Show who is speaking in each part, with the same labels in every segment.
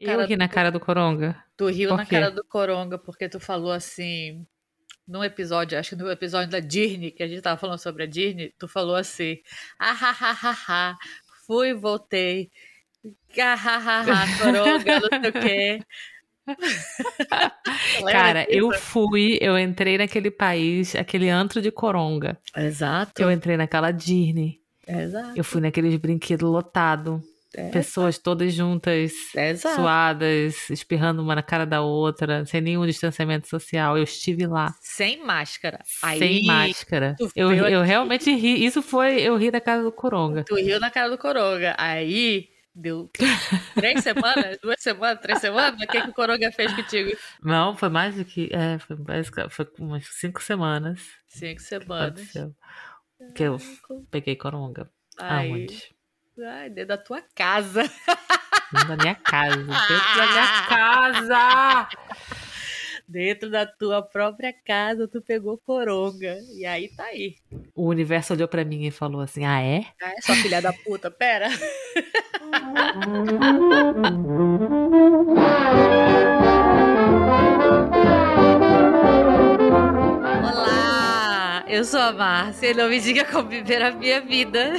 Speaker 1: Eu ri na cara do Coronga.
Speaker 2: Tu riu na cara do Coronga porque tu falou assim. Num episódio, acho que no episódio da Disney, que a gente tava falando sobre a Disney, tu falou assim: ah, ha, ha, ha, ha, fui, voltei. Ah, ha, ha, ha, Coronga, não sei o quê.
Speaker 1: Cara, eu fui, eu entrei naquele país, aquele antro de Coronga.
Speaker 2: Exato.
Speaker 1: Eu entrei naquela Disney.
Speaker 2: Exato.
Speaker 1: Eu fui naqueles brinquedos lotados.
Speaker 2: É.
Speaker 1: Pessoas todas juntas,
Speaker 2: Exato.
Speaker 1: suadas, espirrando uma na cara da outra, sem nenhum distanciamento social. Eu estive lá,
Speaker 2: Sem máscara. Aí,
Speaker 1: sem máscara. Eu, eu realmente ri. Isso foi eu ri da casa do Coronga.
Speaker 2: Tu riu na cara do Coronga. Aí, deu três semanas, duas semanas, três semanas. O que, que o Coronga fez contigo?
Speaker 1: Não, foi mais do que. É, foi, basic- foi umas cinco semanas.
Speaker 2: Cinco semanas.
Speaker 1: Aconteceu. Que eu peguei Coronga.
Speaker 2: Aí,
Speaker 1: Aonde?
Speaker 2: Ai, dentro da tua casa.
Speaker 1: Dentro da minha casa. Dentro da minha casa!
Speaker 2: Dentro da tua própria casa, tu pegou Coronga. E aí tá aí.
Speaker 1: O universo olhou pra mim e falou assim: Ah, é?
Speaker 2: Ah, é sua filha da puta, pera. Olá, eu sou a Márcia e não me diga como viver a minha vida.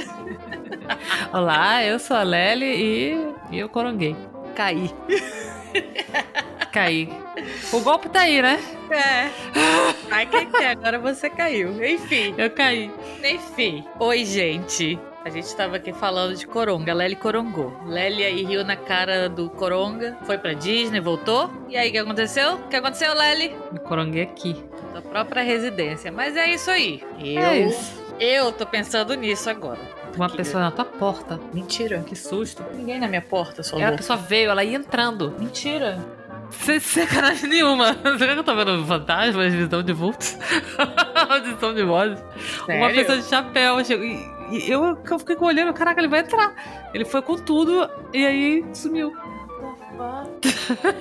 Speaker 1: Olá, eu sou a Lely e, e eu coronguei.
Speaker 2: Caí.
Speaker 1: Caí. O golpe tá aí, né?
Speaker 2: É. Ai, quem quer? Agora você caiu. Enfim.
Speaker 1: Eu caí.
Speaker 2: Enfim. Oi, gente. A gente tava aqui falando de Coronga. Lely corongou. Lely aí riu na cara do Coronga. Foi pra Disney, voltou. E aí, o que aconteceu? O que aconteceu, Lely?
Speaker 1: Me coronguei aqui.
Speaker 2: Da própria residência. Mas é isso aí. Eu,
Speaker 1: É isso.
Speaker 2: eu tô pensando nisso agora.
Speaker 1: Uma
Speaker 2: Aqui.
Speaker 1: pessoa na tua porta.
Speaker 2: Mentira.
Speaker 1: Que susto.
Speaker 2: Ninguém na minha porta, sua
Speaker 1: É, a pessoa veio, ela ia entrando.
Speaker 2: Mentira.
Speaker 1: Sem sacanagem nenhuma. Será que eu tô vendo fantasmas, visão de vultos? Audição de vozes. Uma pessoa de chapéu chegou. E, e eu, eu fiquei olhando, caraca, ele vai entrar. Ele foi com tudo e aí sumiu.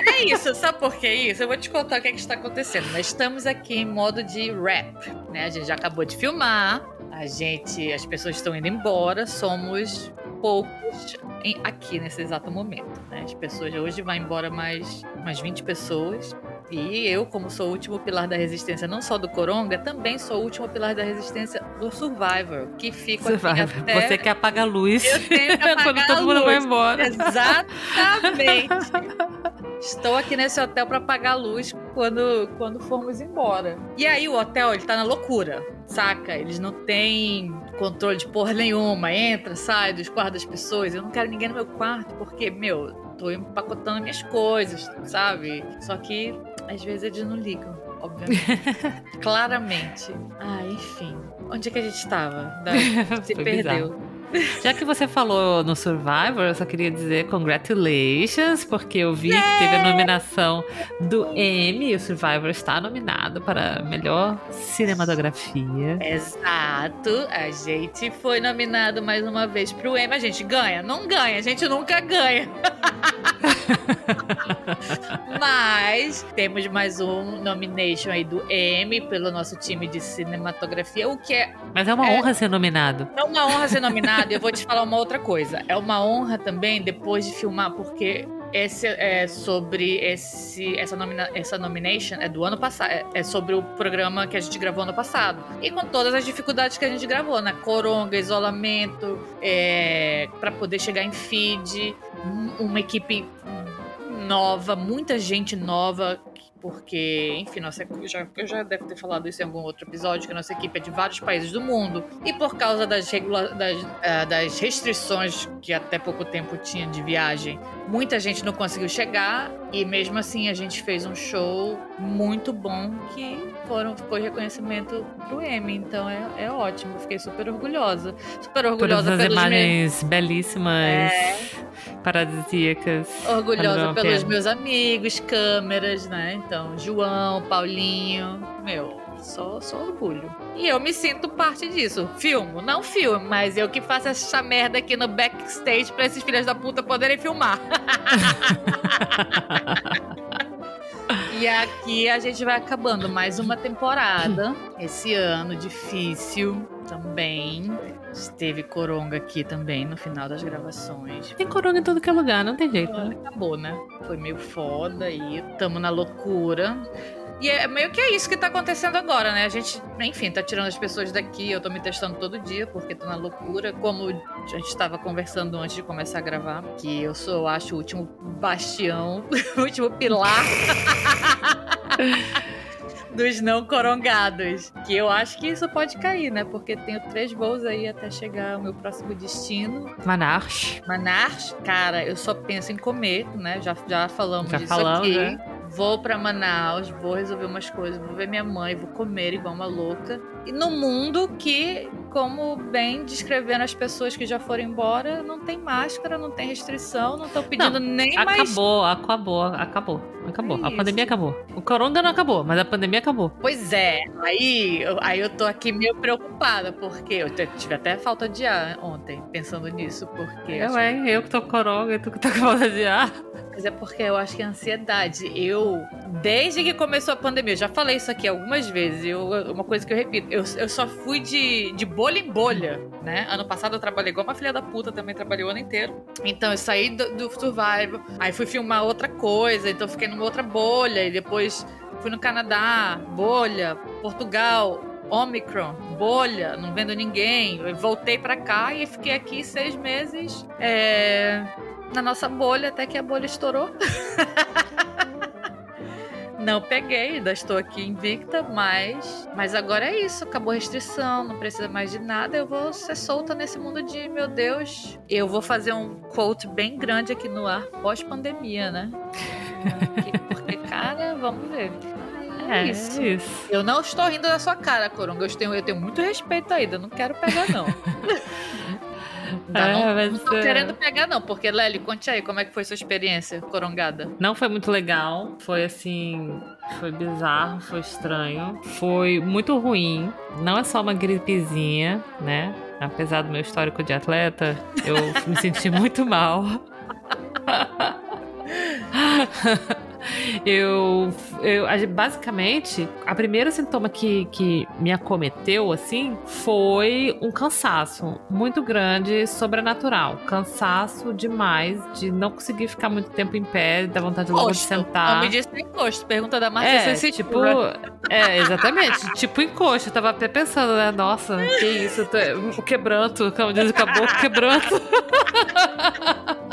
Speaker 2: É isso, sabe por que isso? Eu vou te contar o que, é que está acontecendo. Nós estamos aqui em modo de rap, né? A gente já acabou de filmar, a gente, as pessoas estão indo embora, somos poucos em- aqui nesse exato momento, né? As pessoas hoje vai embora mais umas 20 pessoas. E eu, como sou o último pilar da resistência, não só do Coronga, também sou o último pilar da resistência do Survivor, que
Speaker 1: Você,
Speaker 2: aqui até...
Speaker 1: você quer apagar a luz
Speaker 2: Eu tenho que apagar
Speaker 1: quando todo mundo vai embora.
Speaker 2: Exatamente. Estou aqui nesse hotel para apagar a luz quando, quando formos embora. E aí o hotel, ele tá na loucura, saca? Eles não têm controle de porra nenhuma. Entra, sai dos quartos das pessoas. Eu não quero ninguém no meu quarto porque, meu, tô empacotando minhas coisas, sabe? Só que às vezes eles não ligam, obviamente. Claramente. Ah, enfim. Onde é que a gente estava? Da- Se perdeu.
Speaker 1: bizarro. Já que você falou no Survivor, eu só queria dizer congratulations, porque eu vi que teve a nominação do Emmy e o Survivor está nominado para melhor cinematografia.
Speaker 2: Exato, a gente foi nominado mais uma vez pro Emmy. A gente ganha? Não ganha, a gente nunca ganha. Mas temos mais um nomination aí do Emmy pelo nosso time de cinematografia, o que é
Speaker 1: Mas é uma
Speaker 2: É.
Speaker 1: honra ser nominado.
Speaker 2: é uma honra ser nominado. Eu vou te falar uma outra coisa. É uma honra também depois de filmar, porque esse é sobre esse essa nomina, essa nomination é do ano passado, é, é sobre o programa que a gente gravou ano passado. E com todas as dificuldades que a gente gravou, né? Coronga, isolamento, é, para poder chegar em feed, um- uma equipe nova, muita gente nova, porque, enfim, nossa, eu já, eu já devo ter falado isso em algum outro episódio, que a nossa equipe é de vários países do mundo, e por causa das, regula das, ah, das restrições que até pouco tempo tinha de viagem, muita gente não conseguiu chegar, e mesmo assim a gente fez um show muito bom que foram, foi reconhecimento pro Emmy, então é, é ótimo, fiquei super orgulhosa. Super
Speaker 1: Todas
Speaker 2: orgulhosa
Speaker 1: as
Speaker 2: pelos meus...
Speaker 1: imagens belíssimas,
Speaker 2: É.
Speaker 1: paradisíacas.
Speaker 2: Orgulhosa pelos meus amigos, câmeras, né? Então, João, Paulinho, meu, só, só orgulho. E eu me sinto parte disso. Filmo, não filmo, mas eu que faço essa merda aqui no backstage pra esses filhos da puta poderem filmar. E aqui a gente vai acabando mais uma temporada esse ano difícil. também esteve coronga aqui também no final das gravações.
Speaker 1: Tem coronga em todo que é lugar, não tem jeito. Né?
Speaker 2: Acabou, né? Foi meio foda e tamo na loucura. E é meio que é isso que tá acontecendo agora, né? A gente, enfim, tá tirando as pessoas daqui. Eu tô me testando todo dia porque tô na loucura. Como a gente estava conversando antes de começar a gravar, que eu sou, eu acho, o último bastião, o último pilar. dos não corongados. Que eu acho que isso pode cair, né? Porque tenho três voos aí até chegar ao meu próximo destino.
Speaker 1: Manaus.
Speaker 2: Manaus, cara, eu só penso em comer, né? Já, já falamos já disso falamos, aqui. Né? Vou para Manaus, vou resolver umas coisas, vou ver minha mãe, vou comer igual uma louca. No mundo que, como bem descrevendo as pessoas que já foram embora, não tem máscara, não tem restrição, não estão pedindo
Speaker 1: não,
Speaker 2: nem
Speaker 1: acabou,
Speaker 2: mais.
Speaker 1: Acabou, acabou, acabou. Acabou. É a pandemia acabou. O coronga não acabou, mas a pandemia acabou.
Speaker 2: Pois é. Aí, eu, aí eu tô aqui meio preocupada, porque eu tive até falta de ar ontem, pensando nisso, porque.
Speaker 1: Eu, é, eu que tô com coronga e tu que tá com falta de ar.
Speaker 2: Mas é porque eu acho que a ansiedade. Eu, desde que começou a pandemia, eu já falei isso aqui algumas vezes. Eu, uma coisa que eu repito, eu, eu só fui de, de bolha em bolha, né? Ano passado eu trabalhei igual uma filha da puta, também trabalhei o ano inteiro. Então eu saí do, do Survival, aí fui filmar outra coisa, então fiquei numa outra bolha, e depois fui no Canadá, bolha, Portugal, Omicron, bolha, não vendo ninguém. Eu voltei para cá e fiquei aqui seis meses. É na nossa bolha até que a bolha estourou. não peguei, ainda estou aqui invicta, mas mas agora é isso, acabou a restrição, não precisa mais de nada, eu vou ser solta nesse mundo de, meu Deus, eu vou fazer um quote bem grande aqui no ar pós-pandemia, né? Porque, cara, vamos ver. É, é isso. é isso. Eu não estou rindo da sua cara, Coronga. Eu tenho, eu tenho muito respeito ainda. Eu não quero pegar, não. Tá, é, não, mas, não tô é... querendo pegar, não, porque, Lely, conte aí como é que foi sua experiência corongada.
Speaker 1: Não foi muito legal. Foi assim. Foi bizarro, foi estranho. Foi muito ruim. Não é só uma gripezinha, né? Apesar do meu histórico de atleta, eu me senti muito mal. eu, eu basicamente, a primeiro sintoma que, que me acometeu, assim, foi um cansaço muito grande, sobrenatural. Cansaço demais de não conseguir ficar muito tempo em pé, da vontade logo de sentar.
Speaker 2: Não me disse encosto, pergunta da Marcia
Speaker 1: é, tipo, é, exatamente, tipo encosto. Eu tava até pensando, né, nossa, que isso, o quebranto, como diz o caboclo, quebranto.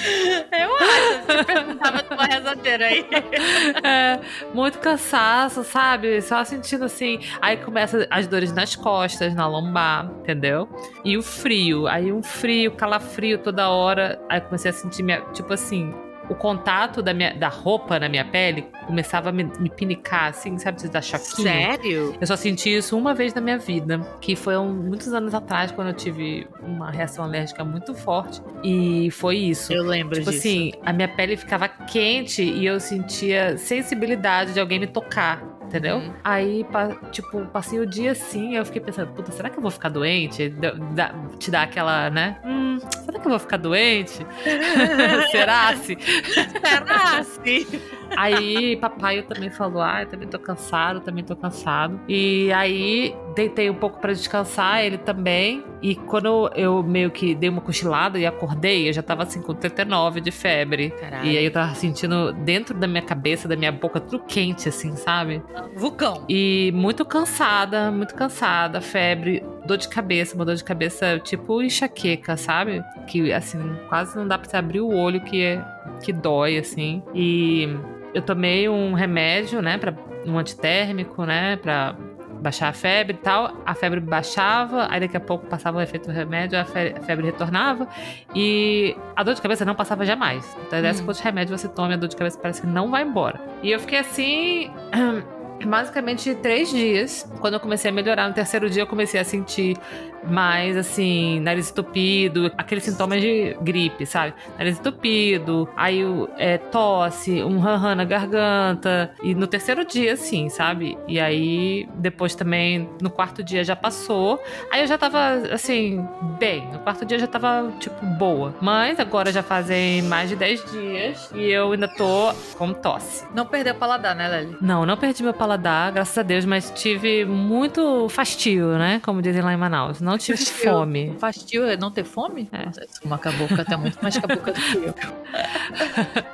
Speaker 2: Eu acho, você perguntava tua rezadeira aí.
Speaker 1: É, muito cansaço, sabe? Só sentindo assim. Aí começa as dores nas costas, na lombar, entendeu? E o frio. Aí um frio, calafrio toda hora. Aí comecei a sentir, minha, tipo assim, o contato da, minha, da roupa na minha pele começava a me, me pinicar, assim, sabe? Da choquinho.
Speaker 2: Sério?
Speaker 1: Eu só senti isso uma vez na minha vida, que foi um, muitos anos atrás, quando eu tive uma reação alérgica muito forte. E foi isso.
Speaker 2: Eu lembro
Speaker 1: tipo
Speaker 2: disso.
Speaker 1: assim, a minha pele ficava quente e eu sentia sensibilidade de alguém me tocar entendeu? Uhum. Aí, tipo, passei o dia assim, eu fiquei pensando, puta, será que eu vou ficar doente? te dá aquela, né? Hum, será que eu vou ficar doente? será se?
Speaker 2: será se?
Speaker 1: Aí, papai também falou, ah, eu também tô cansado, também tô cansado. E aí, deitei um pouco para descansar, ele também. E quando eu meio que dei uma cochilada e acordei, eu já tava assim com 39 de febre. Caralho. E aí eu tava sentindo dentro da minha cabeça, da minha boca, tudo quente, assim, sabe?
Speaker 2: Vulcão.
Speaker 1: E muito cansada, muito cansada, febre, dor de cabeça, uma dor de cabeça tipo enxaqueca, sabe? Que assim, quase não dá pra você abrir o olho que, é, que dói, assim. E eu tomei um remédio, né, pra, um antitérmico, né, pra baixar a febre e tal. A febre baixava, aí daqui a pouco passava o efeito do remédio, a febre retornava e a dor de cabeça não passava jamais. Então, dessa hum. quantos remédios você toma, a dor de cabeça parece que não vai embora. E eu fiquei assim. basicamente três dias. Quando eu comecei a melhorar, no terceiro dia eu comecei a sentir mais assim, nariz entupido, aqueles sintomas de gripe, sabe? Nariz entupido, aí é, tosse, um ranhan na garganta. E no terceiro dia, assim, sabe? E aí, depois também, no quarto dia já passou. Aí eu já tava, assim, bem. No quarto dia já tava, tipo, boa. Mas agora já fazem mais de 10 dias e eu ainda tô com tosse.
Speaker 2: Não perdeu o paladar, né, Lely?
Speaker 1: Não, não perdi meu paladar paladar, graças a Deus, mas tive muito fastio, né? Como dizem lá em Manaus. Não tive
Speaker 2: Fastio.
Speaker 1: fome.
Speaker 2: Fastio é não ter fome?
Speaker 1: É.
Speaker 2: Uma cabocla tá muito mais cabocla do que eu.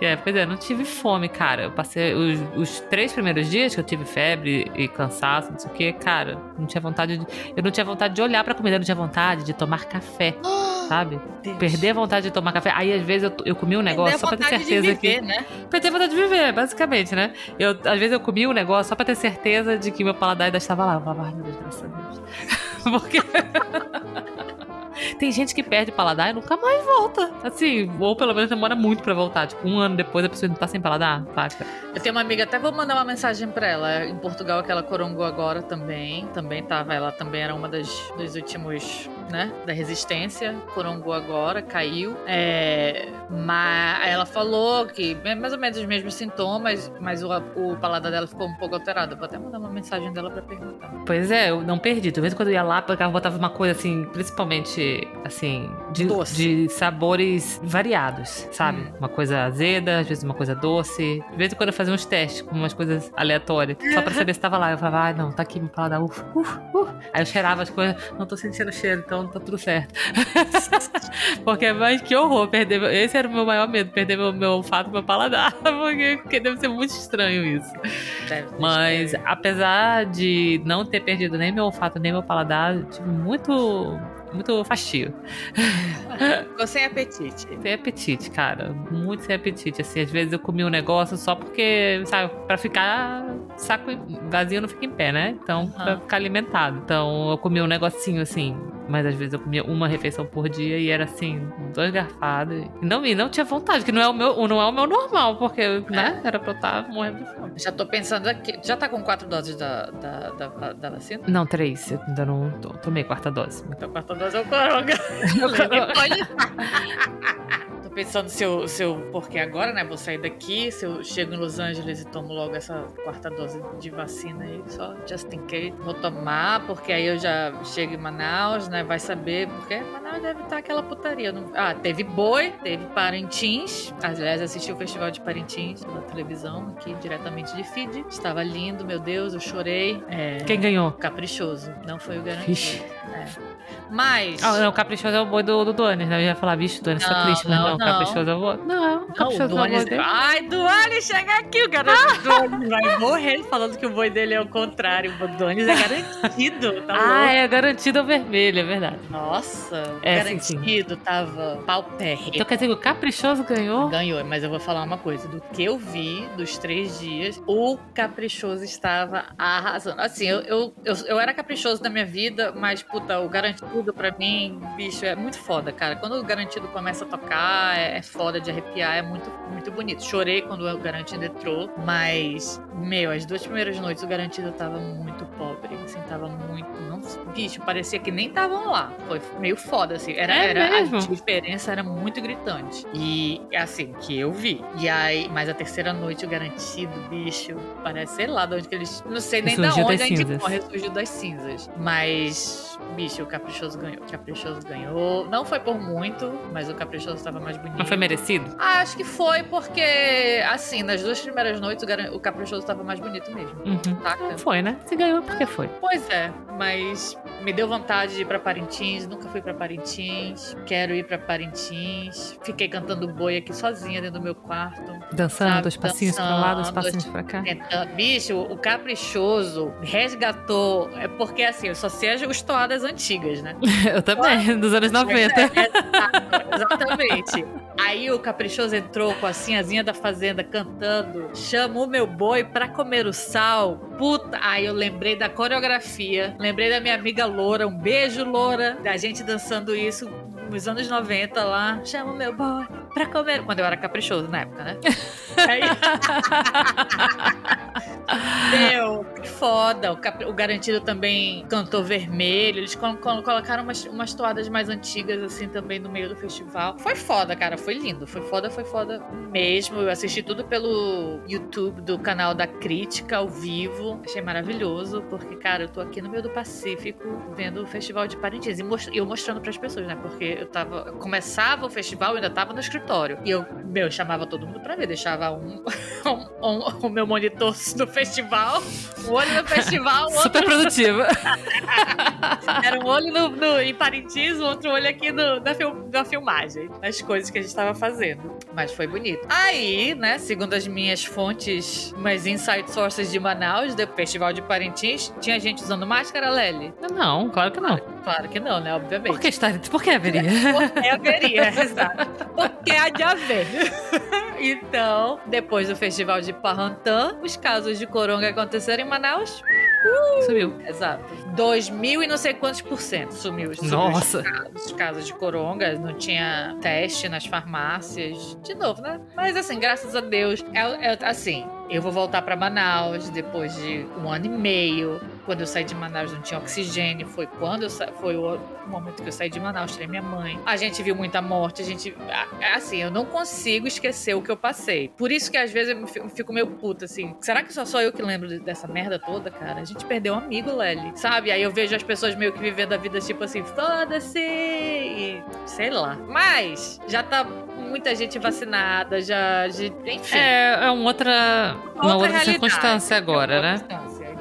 Speaker 1: É, pois é, não tive fome, cara. Eu passei os, os três primeiros dias que eu tive febre e cansaço, não sei o que, cara, não tinha vontade de. Eu não tinha vontade de olhar pra comida, eu não tinha vontade de tomar café, sabe?
Speaker 2: Deus.
Speaker 1: Perder a vontade de tomar café. Aí, às vezes, eu, eu comi um negócio só pra ter
Speaker 2: vontade de
Speaker 1: certeza
Speaker 2: viver,
Speaker 1: que.
Speaker 2: né?
Speaker 1: Perder a vontade de viver, basicamente, né? Eu, às vezes eu comia um negócio só pra ter certeza de que meu paladar ainda estava lá. Eu falava, ai meu Deus, graças a Deus. Porque. Tem gente que perde o paladar e nunca mais volta. Assim, ou pelo menos demora muito pra voltar. Tipo, um ano depois a pessoa não tá sem paladar, saca?
Speaker 2: Eu tenho uma amiga, até vou mandar uma mensagem pra ela. Em Portugal, que ela corongou agora também. Também tava, ela também era uma das dos últimos, né? Da resistência. Corongou agora, caiu. É, mas ela falou que é mais ou menos os mesmos sintomas, mas o, o paladar dela ficou um pouco alterado. Eu Vou até mandar uma mensagem dela pra perguntar.
Speaker 1: Pois é, eu não perdi. De vez em quando eu ia lá, pegava, botava uma coisa assim, principalmente, assim, de,
Speaker 2: Doce.
Speaker 1: de sabores variados, sabe?
Speaker 2: Hum.
Speaker 1: Uma coisa azeda, às vezes uma coisa doce. De vez em quando eu fazia uns testes com umas coisas aleatórias, só pra saber se tava lá. Eu falava, ai, não, tá aqui meu paladar, uf, uf, uf. Aí eu cheirava as coisas, não tô sentindo cheiro, então tá tudo certo. porque, mas que horror, perder. meu- Esse era o meu maior medo, perder meu, meu olfato, meu paladar. Porque, porque deve ser muito estranho isso.
Speaker 2: Deve
Speaker 1: Mas
Speaker 2: estranho.
Speaker 1: apesar de não ter perdido nem meu olfato, nem meu paladar, eu tive muito, muito fastio.
Speaker 2: Ficou sem apetite.
Speaker 1: Sem apetite, cara. Muito sem apetite. Assim, às vezes eu comia um negócio só porque, sabe, pra ficar saco vazio não fica em pé, né? Então, pra
Speaker 2: Aham.
Speaker 1: ficar alimentado. Então, eu comia um negocinho assim. Mas às vezes eu comia uma refeição por dia e era assim, duas garfadas. E não, e não tinha vontade, que não é o meu, não é o meu normal, porque, né? Era pra eu estar morrendo de fome.
Speaker 2: Já tô pensando aqui. Já tá com quatro doses da, da, da, da vacina?
Speaker 1: Não, três. Eu ainda não tô- tomei quarta dose.
Speaker 2: Então, quarta dose é o coronga.
Speaker 1: coronga.
Speaker 2: Pode. Tô pensando se eu, se eu. Porque agora, né? Vou sair daqui. Se eu chego em Los Angeles e tomo logo essa quarta dose de vacina aí, só just in case. Vou tomar, porque aí eu já chego em Manaus, né? Vai saber, porque Manaus deve estar aquela putaria. Não- Ah, teve boi, teve Parintins. Aliás, assisti o festival de Parintins na televisão, aqui diretamente de feed. Estava lindo, meu Deus, eu chorei. É,
Speaker 1: Quem ganhou?
Speaker 2: Caprichoso, não foi o garantido.
Speaker 1: Ixi.
Speaker 2: É. Mas.
Speaker 1: Ah, não, o Caprichoso é o boi do, do Duanes, né? Eu ia falar, bicho, Duanes, tá
Speaker 2: Não,
Speaker 1: triste, mas
Speaker 2: não,
Speaker 1: não, o. Caprichoso é o boi. Não, o
Speaker 2: Não,
Speaker 1: Caprichoso
Speaker 2: o
Speaker 1: não é o boi
Speaker 2: Duanes.
Speaker 1: dele.
Speaker 2: Ai, Duanes, chega aqui, o garoto Duanes vai morrer falando que o boi dele é o contrário. O Duanes é garantido, tá
Speaker 1: Ah,
Speaker 2: louco?
Speaker 1: é garantido ao vermelho, é verdade.
Speaker 2: Nossa,
Speaker 1: É, sim, sim.
Speaker 2: garantido, tava pau.
Speaker 1: Então quer dizer que o Caprichoso ganhou?
Speaker 2: Ganhou, mas eu vou falar uma coisa. Do que eu vi dos três dias, o caprichoso estava arrasando. Assim, eu, eu, eu, eu era caprichoso na minha vida, mas, puta, o garantido pra mim, bicho, é muito foda, cara. Quando o garantido começa a tocar, é, é foda de arrepiar, é muito, muito bonito. Chorei quando o garantido entrou, mas, meu, as duas primeiras noites o garantido tava muito pobre, assim, tava muito. Não, bicho, parecia que nem estavam lá. Foi meio foda, assim. Era,
Speaker 1: É
Speaker 2: era,
Speaker 1: mesmo?
Speaker 2: a diferença era muito gritante. E é assim, que eu vi. E aí, mas a terceira noite, o garantido, bicho, parece, sei lá de onde que eles. Não sei nem da
Speaker 1: Ressurgiu
Speaker 2: onde a gente
Speaker 1: cinzas.
Speaker 2: morre, surgiu das cinzas. Mas, bicho, o Caprichoso ganhou. O Caprichoso ganhou. Não foi por muito, mas o Caprichoso estava mais bonito.
Speaker 1: Não foi merecido?
Speaker 2: Ah, acho que foi porque, assim, nas duas primeiras noites, o, Caprichoso estava mais bonito mesmo.
Speaker 1: Uhum.
Speaker 2: Saca?
Speaker 1: Foi, né? Se ganhou porque foi.
Speaker 2: Pois é, mas me deu vontade de ir pra Parintins, nunca fui pra Parintins, quero ir pra Parintins. Fiquei cantando boi aqui sozinha dentro do meu quarto.
Speaker 1: Dançando,
Speaker 2: Sabe,
Speaker 1: dois passinhos pra lá, dois passinhos pra cá.
Speaker 2: Tentando. Bicho, o caprichoso resgatou. É porque assim, eu só sei as as toadas antigas, né?
Speaker 1: Eu também, dos anos 90.
Speaker 2: É, exatamente. Aí o caprichoso entrou com a sinhazinha da fazenda cantando: Chama o meu boi pra comer o sal. Puta. Aí eu lembrei da coreografia, lembrei da minha amiga Loura. Um beijo, Loura, da gente dançando isso nos anos 90 lá. Chama o meu boi pra comer. Quando eu era caprichoso na época, né? Aí... Meu, que foda. O, Capri- o Garantido também cantou vermelho. Eles col- col- colocaram umas, umas toadas mais antigas, assim, também no meio do festival. Foi foda, cara. Foi lindo. Foi foda, foi foda mesmo. Eu assisti tudo pelo YouTube do canal da Crítica ao vivo. Achei maravilhoso, porque, cara, eu tô aqui no meio do Pacífico vendo o Festival de Parintins. E mos- eu mostrando pras pessoas, né? Porque eu tava. Começava o festival, eu ainda tava no escritório. E eu, meu, chamava todo mundo pra ver. Deixava um, um, um, o meu monitor no festival, um olho no festival, outro...
Speaker 1: Super produtiva.
Speaker 2: Era um olho no, no, em Parintins, o outro olho aqui no, na, film, na filmagem, nas coisas que a gente estava fazendo. Mas foi bonito. Aí, né, segundo as minhas fontes, umas inside sources de Manaus, do Festival de Parintins, tinha gente usando máscara, Lely?
Speaker 1: Não, claro que não.
Speaker 2: Claro que não, né? Obviamente.
Speaker 1: Por que. Por que haveria?
Speaker 2: Porque haveria, exato. Porque há de haver. então, depois do Festival de Parrantã, os casos de coronga aconteceram em Manaus.
Speaker 1: Uh, sumiu.
Speaker 2: Exato. Dois mil e não sei quantos por cento sumiu. sumiu
Speaker 1: Nossa.
Speaker 2: Os casos, os casos de coronga. Não tinha teste nas farmácias. De novo, né? Mas assim, graças a Deus. É, é assim, eu vou voltar para Manaus depois de um ano e meio. Quando eu saí de Manaus não tinha oxigênio. Foi quando eu sa... foi o momento que eu saí de Manaus, tirei minha mãe. A gente viu muita morte, a gente. Assim, eu não consigo esquecer o que eu passei. Por isso que às vezes eu fico meio puta, assim. Será que só sou eu que lembro dessa merda toda, cara? A gente perdeu um amigo, Lely. Sabe? Aí eu vejo as pessoas meio que vivendo a vida tipo assim, foda-se! Sei lá. Mas já tá muita gente vacinada, já. Enfim.
Speaker 1: É, é uma outra, uma outra, outra circunstância agora,
Speaker 2: é
Speaker 1: né?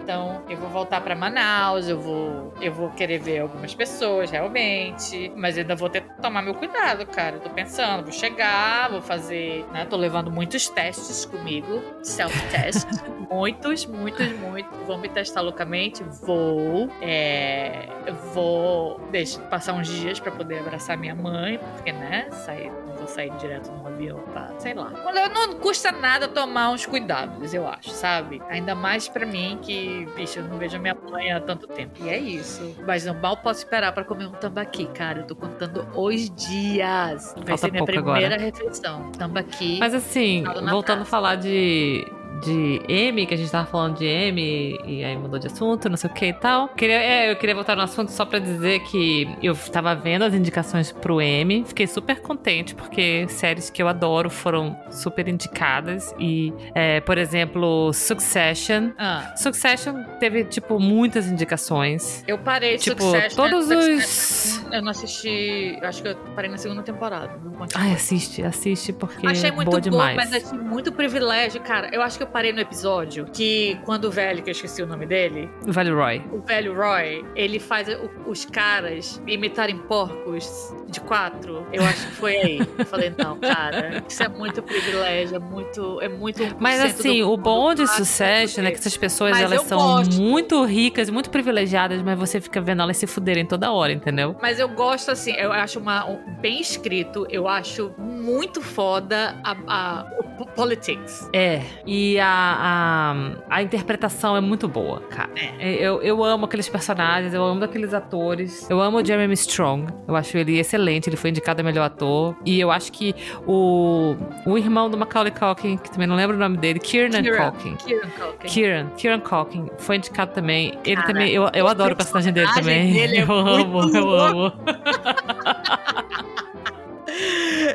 Speaker 2: Então, eu vou voltar para Manaus, eu vou, eu vou querer ver algumas pessoas realmente, mas ainda vou ter que tomar meu cuidado, cara. Eu tô pensando, vou chegar, vou fazer, né? Tô levando muitos testes comigo, self-test, muitos, muitos, muitos. Vou me testar loucamente, vou, é, vou deixa, passar uns dias para poder abraçar minha mãe, porque, né? Sair, não vou sair direto no avião, pra, sei lá. Não custa nada tomar uns cuidados, eu acho, sabe? Ainda mais para mim que bicho, eu não vejo a minha mãe há tanto tempo. E é isso. Mas eu mal posso esperar para comer um tambaqui, cara. Eu tô contando os dias. Vai
Speaker 1: Falta
Speaker 2: ser minha primeira
Speaker 1: agora.
Speaker 2: refeição. Tambaqui.
Speaker 1: Mas assim, voltando a falar de de M, que a gente tava falando de M e aí mudou de assunto, não sei o que e tal. Queria, é, eu queria voltar no assunto só pra dizer que eu tava vendo as indicações pro M, fiquei super contente porque séries que eu adoro foram super indicadas e, é, por exemplo, Succession.
Speaker 2: Ah.
Speaker 1: Succession teve, tipo, muitas indicações.
Speaker 2: Eu parei de
Speaker 1: tipo,
Speaker 2: Succession.
Speaker 1: todos
Speaker 2: Succession,
Speaker 1: os...
Speaker 2: Eu não assisti... Eu acho que eu parei na segunda temporada. Não
Speaker 1: Ai, assiste, assiste porque
Speaker 2: Achei muito
Speaker 1: boa
Speaker 2: bom,
Speaker 1: demais.
Speaker 2: mas achei muito privilégio, cara. Eu acho que eu parei no episódio que quando o velho, que eu esqueci o nome dele,
Speaker 1: O Vale Roy.
Speaker 2: o velho Roy, ele faz o- os caras imitarem porcos de quatro. Eu acho que foi aí. Eu falei, não, cara, isso é muito privilégio, é muito, é muito 1%
Speaker 1: Mas assim,
Speaker 2: do
Speaker 1: o bom de
Speaker 2: mundo,
Speaker 1: Succession é que essas pessoas
Speaker 2: Mas
Speaker 1: elas são
Speaker 2: gosto.
Speaker 1: muito ricas e muito privilegiadas, mas você fica vendo elas se fuderem toda hora, entendeu?
Speaker 2: Mas eu gosto, assim, eu acho uma, um- bem escrito, eu acho muito foda a, a- o po- politics.
Speaker 1: É. E a, a, a interpretação é muito boa, cara.
Speaker 2: É.
Speaker 1: Eu, eu amo aqueles personagens, eu amo aqueles atores. Eu amo o Jeremy Strong. Eu acho ele excelente, ele foi indicado a melhor ator. E eu acho que o, o irmão do Macaulay Culkin, que também não lembro o nome dele, Kieran
Speaker 2: Kieran,
Speaker 1: Culkin.
Speaker 2: Kieran Culkin.
Speaker 1: Kieran, Kieran Culkin foi indicado também. Ele
Speaker 2: Cara,
Speaker 1: também, eu, eu adoro o personagem dele também.
Speaker 2: dele é
Speaker 1: eu amo, eu amo.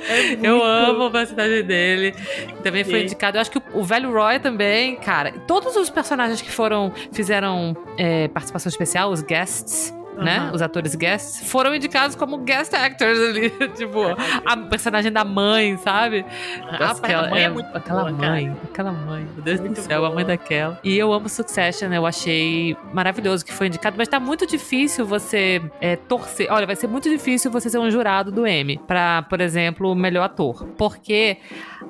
Speaker 2: É
Speaker 1: Eu amo o personagem dele. Também foi indicado. Eu acho que o- o velho Roy também, cara. Todos os personagens que foram fizeram é, participação especial, os guests. Né?
Speaker 2: Aham.
Speaker 1: Os atores guests foram indicados como guest actors ali. tipo, a personagem da mãe, sabe?
Speaker 2: A, a mãe é, muito
Speaker 1: aquela
Speaker 2: boa,
Speaker 1: mãe,
Speaker 2: cara.
Speaker 1: aquela mãe, meu Deus
Speaker 2: Muito
Speaker 1: do céu, a mãe
Speaker 2: boa.
Speaker 1: daquela. E eu amo Succession, eu achei maravilhoso que foi indicado, mas tá muito difícil você é, torcer. Olha, vai ser muito difícil você ser um jurado do M pra, por exemplo, o melhor ator, porque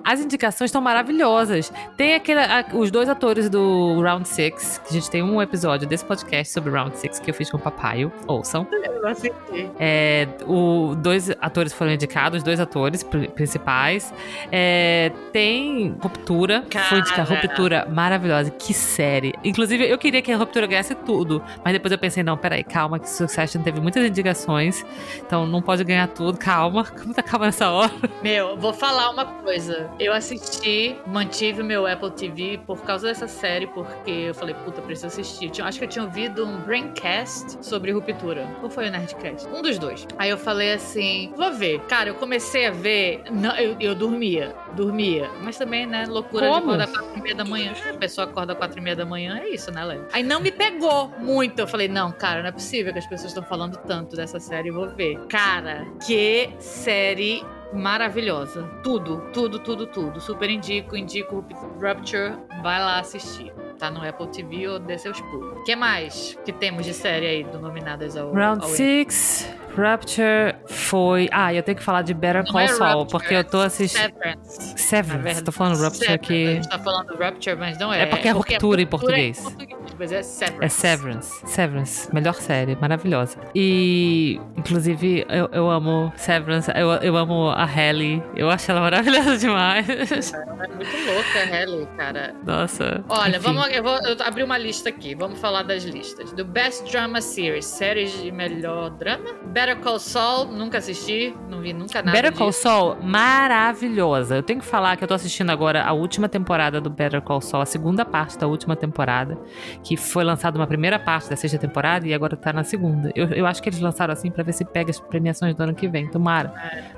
Speaker 1: as indicações estão maravilhosas. Tem aquele, a- os dois atores do Round Six, que a gente tem um episódio desse podcast sobre Round Six que eu fiz com o Papaio. Ouçam.
Speaker 2: Eu não assisti.
Speaker 1: É, o, dois atores foram indicados, dois atores pri- principais. É, tem Ruptura, foi indicada
Speaker 2: Cara.
Speaker 1: Ruptura maravilhosa, que série. Inclusive, eu queria que a Ruptura ganhasse tudo, mas depois eu pensei, não, peraí, calma, que Succession teve muitas indicações, então não pode ganhar tudo, calma, muita calma nessa hora.
Speaker 2: Meu, vou falar uma coisa. Eu assisti, mantive o meu Apple TV por causa dessa série, porque eu falei, puta, preciso assistir. Tinha- acho que eu tinha ouvido um Braincast sobre ruptura. Ou foi o Nerdcast? Um dos dois. Aí eu falei assim, vou ver. Cara, eu comecei a ver. Não, eu, eu dormia, dormia. Mas também, né, loucura
Speaker 1: Como?
Speaker 2: de acordar quatro e meia da manhã. A pessoa acorda quatro e meia da manhã, é isso, né, Léo? Aí não me pegou muito. Eu falei, não, cara, não é possível que as pessoas estão falando tanto dessa série, vou ver. Cara, que série maravilhosa. Tudo, tudo, tudo, tudo. Super indico, indico Rupture, vai lá assistir. Tá no Apple TV ou dê seus pulos. O que mais que temos de série aí do nominadas ao
Speaker 1: Round
Speaker 2: ao
Speaker 1: 6, Rapture foi. Ah, eu tenho que falar de Better
Speaker 2: Não
Speaker 1: Call
Speaker 2: é
Speaker 1: Saul,
Speaker 2: Rupture,
Speaker 1: porque eu tô assistindo.
Speaker 2: Severance.
Speaker 1: Severance, tô falando Rapture
Speaker 2: Severance. A
Speaker 1: aqui.
Speaker 2: gente tá falando Rupture, mas não é.
Speaker 1: É porque é ruptura em português.
Speaker 2: mas é Severance.
Speaker 1: É Severance. Severance, melhor série, maravilhosa. E, inclusive, eu, eu amo Severance, eu, eu amo a Halle, eu acho ela maravilhosa demais.
Speaker 2: É muito louca a Halle, cara.
Speaker 1: Nossa.
Speaker 2: Olha,
Speaker 1: enfim.
Speaker 2: vamos, eu vou eu abri uma lista aqui. Vamos falar das listas. Do Best Drama Series, séries de melhor drama. Better Call Saul, nunca assisti, não vi nunca nada
Speaker 1: Better Call
Speaker 2: disso.
Speaker 1: Saul, maravilhosa. Eu tenho que falar que eu tô assistindo agora a última temporada do Better Call Saul, a segunda parte da última temporada, que foi lançada uma primeira parte da sexta temporada e agora tá na segunda. Eu, eu acho que eles lançaram assim pra ver se pega as premiações do ano que vem, tomara.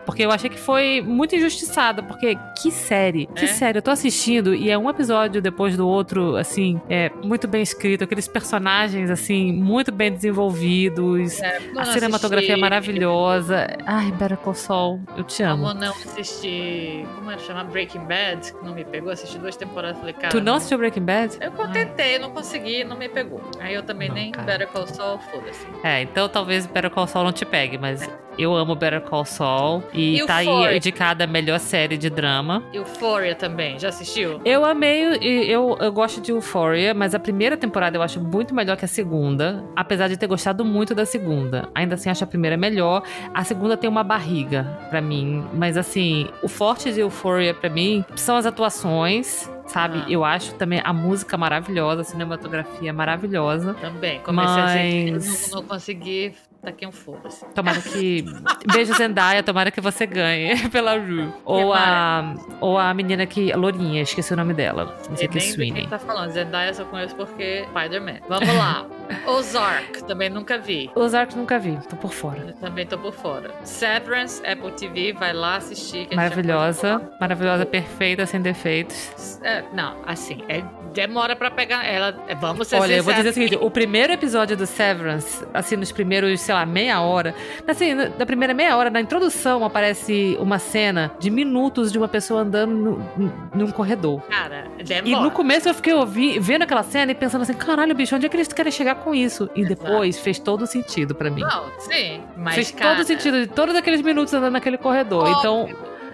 Speaker 1: Porque eu achei que foi muito injustiçada, porque que série, que
Speaker 2: É?
Speaker 1: série. Eu tô assistindo e é um episódio depois do outro, assim, é muito bem escrito, aqueles personagens, assim, muito bem desenvolvidos.
Speaker 2: É,
Speaker 1: A cinematografia é maravilhosa. Ai, Better Call Saul, eu te amo.
Speaker 2: Como não assisti. Como era chamar? Breaking Bad, que não me pegou. Assisti duas temporadas falei, cara.
Speaker 1: Tu não assistiu Breaking Bad?
Speaker 2: Eu tentei, não consegui, não me pegou. Aí eu também
Speaker 1: Não,
Speaker 2: nem
Speaker 1: cara.
Speaker 2: Better Call Saul, foda-se.
Speaker 1: É, então talvez Better Call Saul não te pegue, mas eu amo Better Call Saul e
Speaker 2: E
Speaker 1: tá
Speaker 2: Euphoria?
Speaker 1: aí indicada a melhor série de drama.
Speaker 2: Euphoria também, já assistiu?
Speaker 1: Eu amei, e eu, eu gosto de Euphoria, mas a primeira temporada eu acho muito melhor que a segunda, apesar de ter gostado muito da segunda. Ainda assim, acho a primeira melhor. A segunda tem uma barriga pra mim, mas assim, o forte de Euphoria pra mim são as atuações. Sabe,
Speaker 2: Ah.
Speaker 1: eu acho também a música maravilhosa, a cinematografia maravilhosa.
Speaker 2: Também. Comecei a assistir,
Speaker 1: Mas-
Speaker 2: não, não consegui. Tá aqui um foda-se.
Speaker 1: Tomara que. Beijo, Zendaya. Tomara que você ganhe pela Ru. Ou a. Ou a menina que. A Lourinha, esqueci o nome dela. Não sei
Speaker 2: E
Speaker 1: que
Speaker 2: nem
Speaker 1: Sweeney.
Speaker 2: quem tá falando. Zendaya eu só conheço porque Spider-Man. Vamos lá. Ozark, também nunca vi.
Speaker 1: Ozark nunca vi, tô por fora.
Speaker 2: Eu também tô por fora. Severance, Apple TV, vai lá assistir.
Speaker 1: Maravilhosa, maravilhosa, perfeita, sem defeitos.
Speaker 2: É, não, assim, é, demora pra pegar ela. é, vamos ser
Speaker 1: Olha, eu vou dizer o seguinte: o primeiro episódio do Severance, assim, nos primeiros, sei lá, meia hora. Assim, na da primeira meia hora, na introdução, aparece uma cena de minutos de uma pessoa andando no- num corredor.
Speaker 2: Cara,
Speaker 1: E
Speaker 2: demora.
Speaker 1: no começo eu fiquei ouvi, vendo aquela cena e pensando assim, caralho, bicho, onde é que eles querem chegar com isso? E
Speaker 2: Exato.
Speaker 1: depois fez todo sentido pra mim.
Speaker 2: Não, sim, mas
Speaker 1: fez
Speaker 2: cara,
Speaker 1: todo sentido de todos aqueles minutos andando naquele corredor.
Speaker 2: Óbvio,
Speaker 1: Então,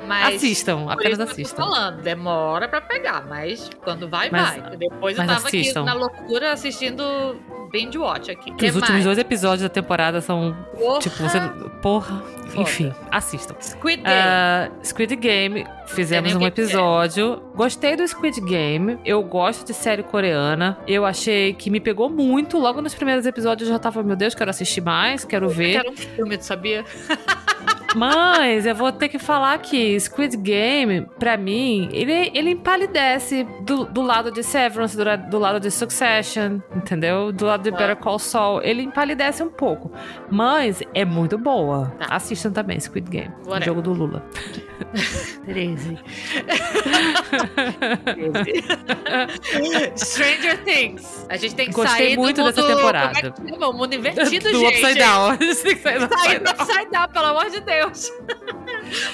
Speaker 2: mas
Speaker 1: assistam, apenas assistam.
Speaker 2: falando, demora pra pegar, mas quando vai,
Speaker 1: Mas-
Speaker 2: vai. Depois eu tava
Speaker 1: assistam.
Speaker 2: aqui na loucura assistindo Binge Watch aqui. Que
Speaker 1: os últimos
Speaker 2: mais?
Speaker 1: dois episódios da temporada são,
Speaker 2: Porra,
Speaker 1: tipo, você. Porra. Enfim, assistam.
Speaker 2: Squid Game.
Speaker 1: Ah, Squid Game, fizemos um episódio. Gostei do Squid Game. Eu gosto de série coreana. Eu achei que me pegou muito. Logo nos primeiros episódios eu já tava, meu Deus, quero assistir mais, quero ver.
Speaker 2: Era um filme, tu sabia?
Speaker 1: Mas eu vou ter que falar que Squid Game, pra mim, ele, ele empalidece do, do lado de Severance, do, do lado de Succession, entendeu? Do lado de. Better Call Saul. Ele empalidece um pouco. Mas é muito boa.
Speaker 2: Tá.
Speaker 1: Assistam também Squid Game. O
Speaker 2: Whatever.
Speaker 1: jogo do Lula. 13.
Speaker 2: Stranger Things. A gente tem que
Speaker 1: Gostei
Speaker 2: sair
Speaker 1: muito
Speaker 2: do mundo,
Speaker 1: dessa temporada.
Speaker 2: Como é que chama? O mundo invertido,
Speaker 1: do
Speaker 2: gente.
Speaker 1: Upside Down. A gente tem que sair do
Speaker 2: Sair
Speaker 1: Upside
Speaker 2: do
Speaker 1: Down.
Speaker 2: Upside Down, pelo amor de Deus. Deus.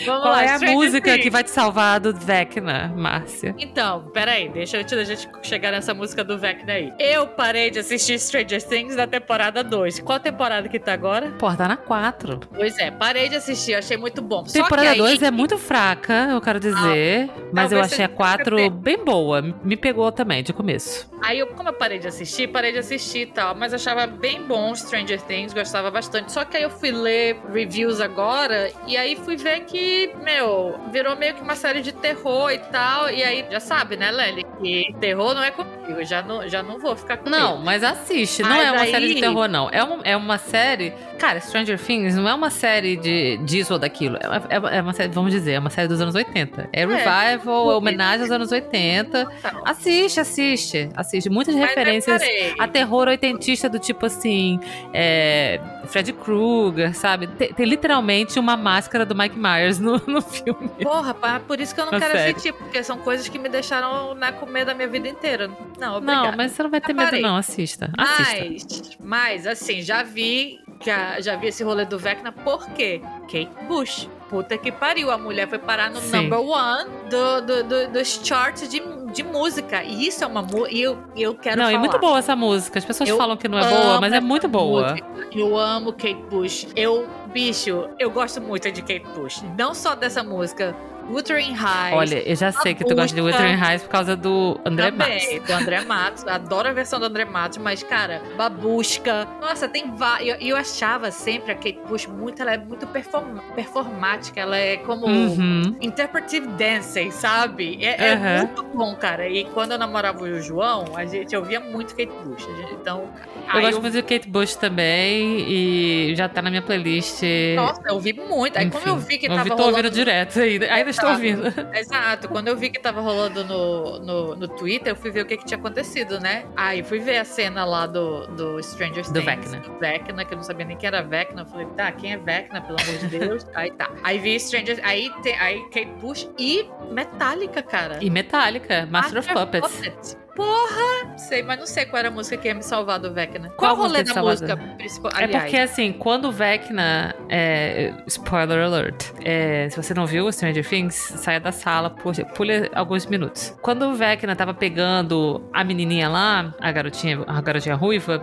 Speaker 2: Vamos
Speaker 1: Qual
Speaker 2: lá,
Speaker 1: é a
Speaker 2: Stranger
Speaker 1: música
Speaker 2: Things.
Speaker 1: que vai te salvar do Vecna, Márcia?
Speaker 2: Então, peraí, deixa antes da gente chegar nessa música do Vecna aí. Eu parei de assistir Stranger Things na temporada 2. Qual temporada que tá agora?
Speaker 1: Pô, tá na 4.
Speaker 2: Pois é, parei de assistir, achei muito bom.
Speaker 1: Temporada
Speaker 2: que aí,
Speaker 1: 2 é muito fraca, eu quero dizer. mas eu achei a
Speaker 2: seja
Speaker 1: 4
Speaker 2: porque-
Speaker 1: bem boa. Me pegou também, de começo.
Speaker 2: Aí, eu, como eu parei de assistir, parei de assistir e tal, mas achava bem bom Stranger Things, gostava bastante. Só que aí eu fui ler reviews agora e aí fui ver que, meu, virou meio que uma série de terror e tal. E aí, já sabe, né, Lely? Que terror não é comigo, já não, já não vou ficar com
Speaker 1: Não, mas assiste. não
Speaker 2: Mas
Speaker 1: é uma série de terror, não. É uma, é uma série. Cara, Stranger Things não é uma série de disso ou daquilo. É uma, é é uma série, vamos dizer, é uma série dos anos 80. É revival, é homenagem aos anos 80.
Speaker 2: Tal.
Speaker 1: Assiste, assiste. Assiste. Muitas
Speaker 2: Mas
Speaker 1: referências a terror oitentista do tipo assim, é, Fred Krueger, sabe? Tem, tem literalmente uma máscara do Mike Myers no, no filme.
Speaker 2: Porra, pá, por isso que eu não
Speaker 1: Na
Speaker 2: quero
Speaker 1: série.
Speaker 2: assistir, porque são coisas que me deixaram né, com medo da minha vida inteira. Não, obrigada.
Speaker 1: Não, mas você não vai ter medo, não. Assista. Assista.
Speaker 2: Mas, mas, assim, já vi, já, já vi esse rolê do Vecna, por quê? Kate Bush. puta que pariu. A mulher foi parar no
Speaker 1: Sim.
Speaker 2: number one do, do, do- dos charts de, de música. E isso é uma música. E eu, eu quero
Speaker 1: Não,
Speaker 2: falar.
Speaker 1: é muito boa essa música. As pessoas
Speaker 2: Eu
Speaker 1: falam que não é boa, mas é muito boa.
Speaker 2: música. Eu amo Kate Bush. Eu, bicho, eu gosto muito de Kate Bush. Não só dessa música. Wuthering Heights.
Speaker 1: Olha, eu já sei que tu gosta de. Wuthering Heights por causa do André Matos.
Speaker 2: Também, do André Matos. Adoro a versão do André Matos, mas, cara, Babusca. Nossa, tem vários. E eu, eu achava sempre a Kate Bush muito. Ela é muito perform- performática. Ela é como.
Speaker 1: Uhum.
Speaker 2: Interpretive dancing, sabe? É, é
Speaker 1: Aham.
Speaker 2: muito bom, cara. E quando eu namorava o João, a gente ouvia muito Kate Bush. Gente- Então.
Speaker 1: Eu gosto muito de Kate Bush também e já tá na minha playlist.
Speaker 2: Nossa, eu ouvi muito. Aí, como eu vi que
Speaker 1: eu
Speaker 2: tava
Speaker 1: vi, tô
Speaker 2: rolando
Speaker 1: ouvindo direto ainda. Ainda estou
Speaker 2: Exato.
Speaker 1: ouvindo.
Speaker 2: Exato. Quando eu vi que tava rolando no, no, no Twitter, eu fui ver o que, que tinha acontecido, né? Aí fui ver a cena lá do, do Stranger Things.
Speaker 1: Do Vecna.
Speaker 2: Do Vecna, que eu não sabia nem quem era Vecna. Eu falei, tá, quem é Vecna, pelo amor de Deus? aí tá. Aí vi Stranger Aí, tem, aí Kate Bush e Metallica, cara.
Speaker 1: E Metallica, Master of Puppets.
Speaker 2: Porra! Sei, mas não sei qual era a música que ia me salvar do Vecna.
Speaker 1: Qual
Speaker 2: Qual o rolê da música principal?
Speaker 1: É porque, assim, quando o Vecna. É, spoiler alert. é, se você não viu o Stranger Things, saia da sala, pule, pule alguns minutos. Quando o Vecna tava pegando a menininha lá, a garotinha, a garotinha ruiva,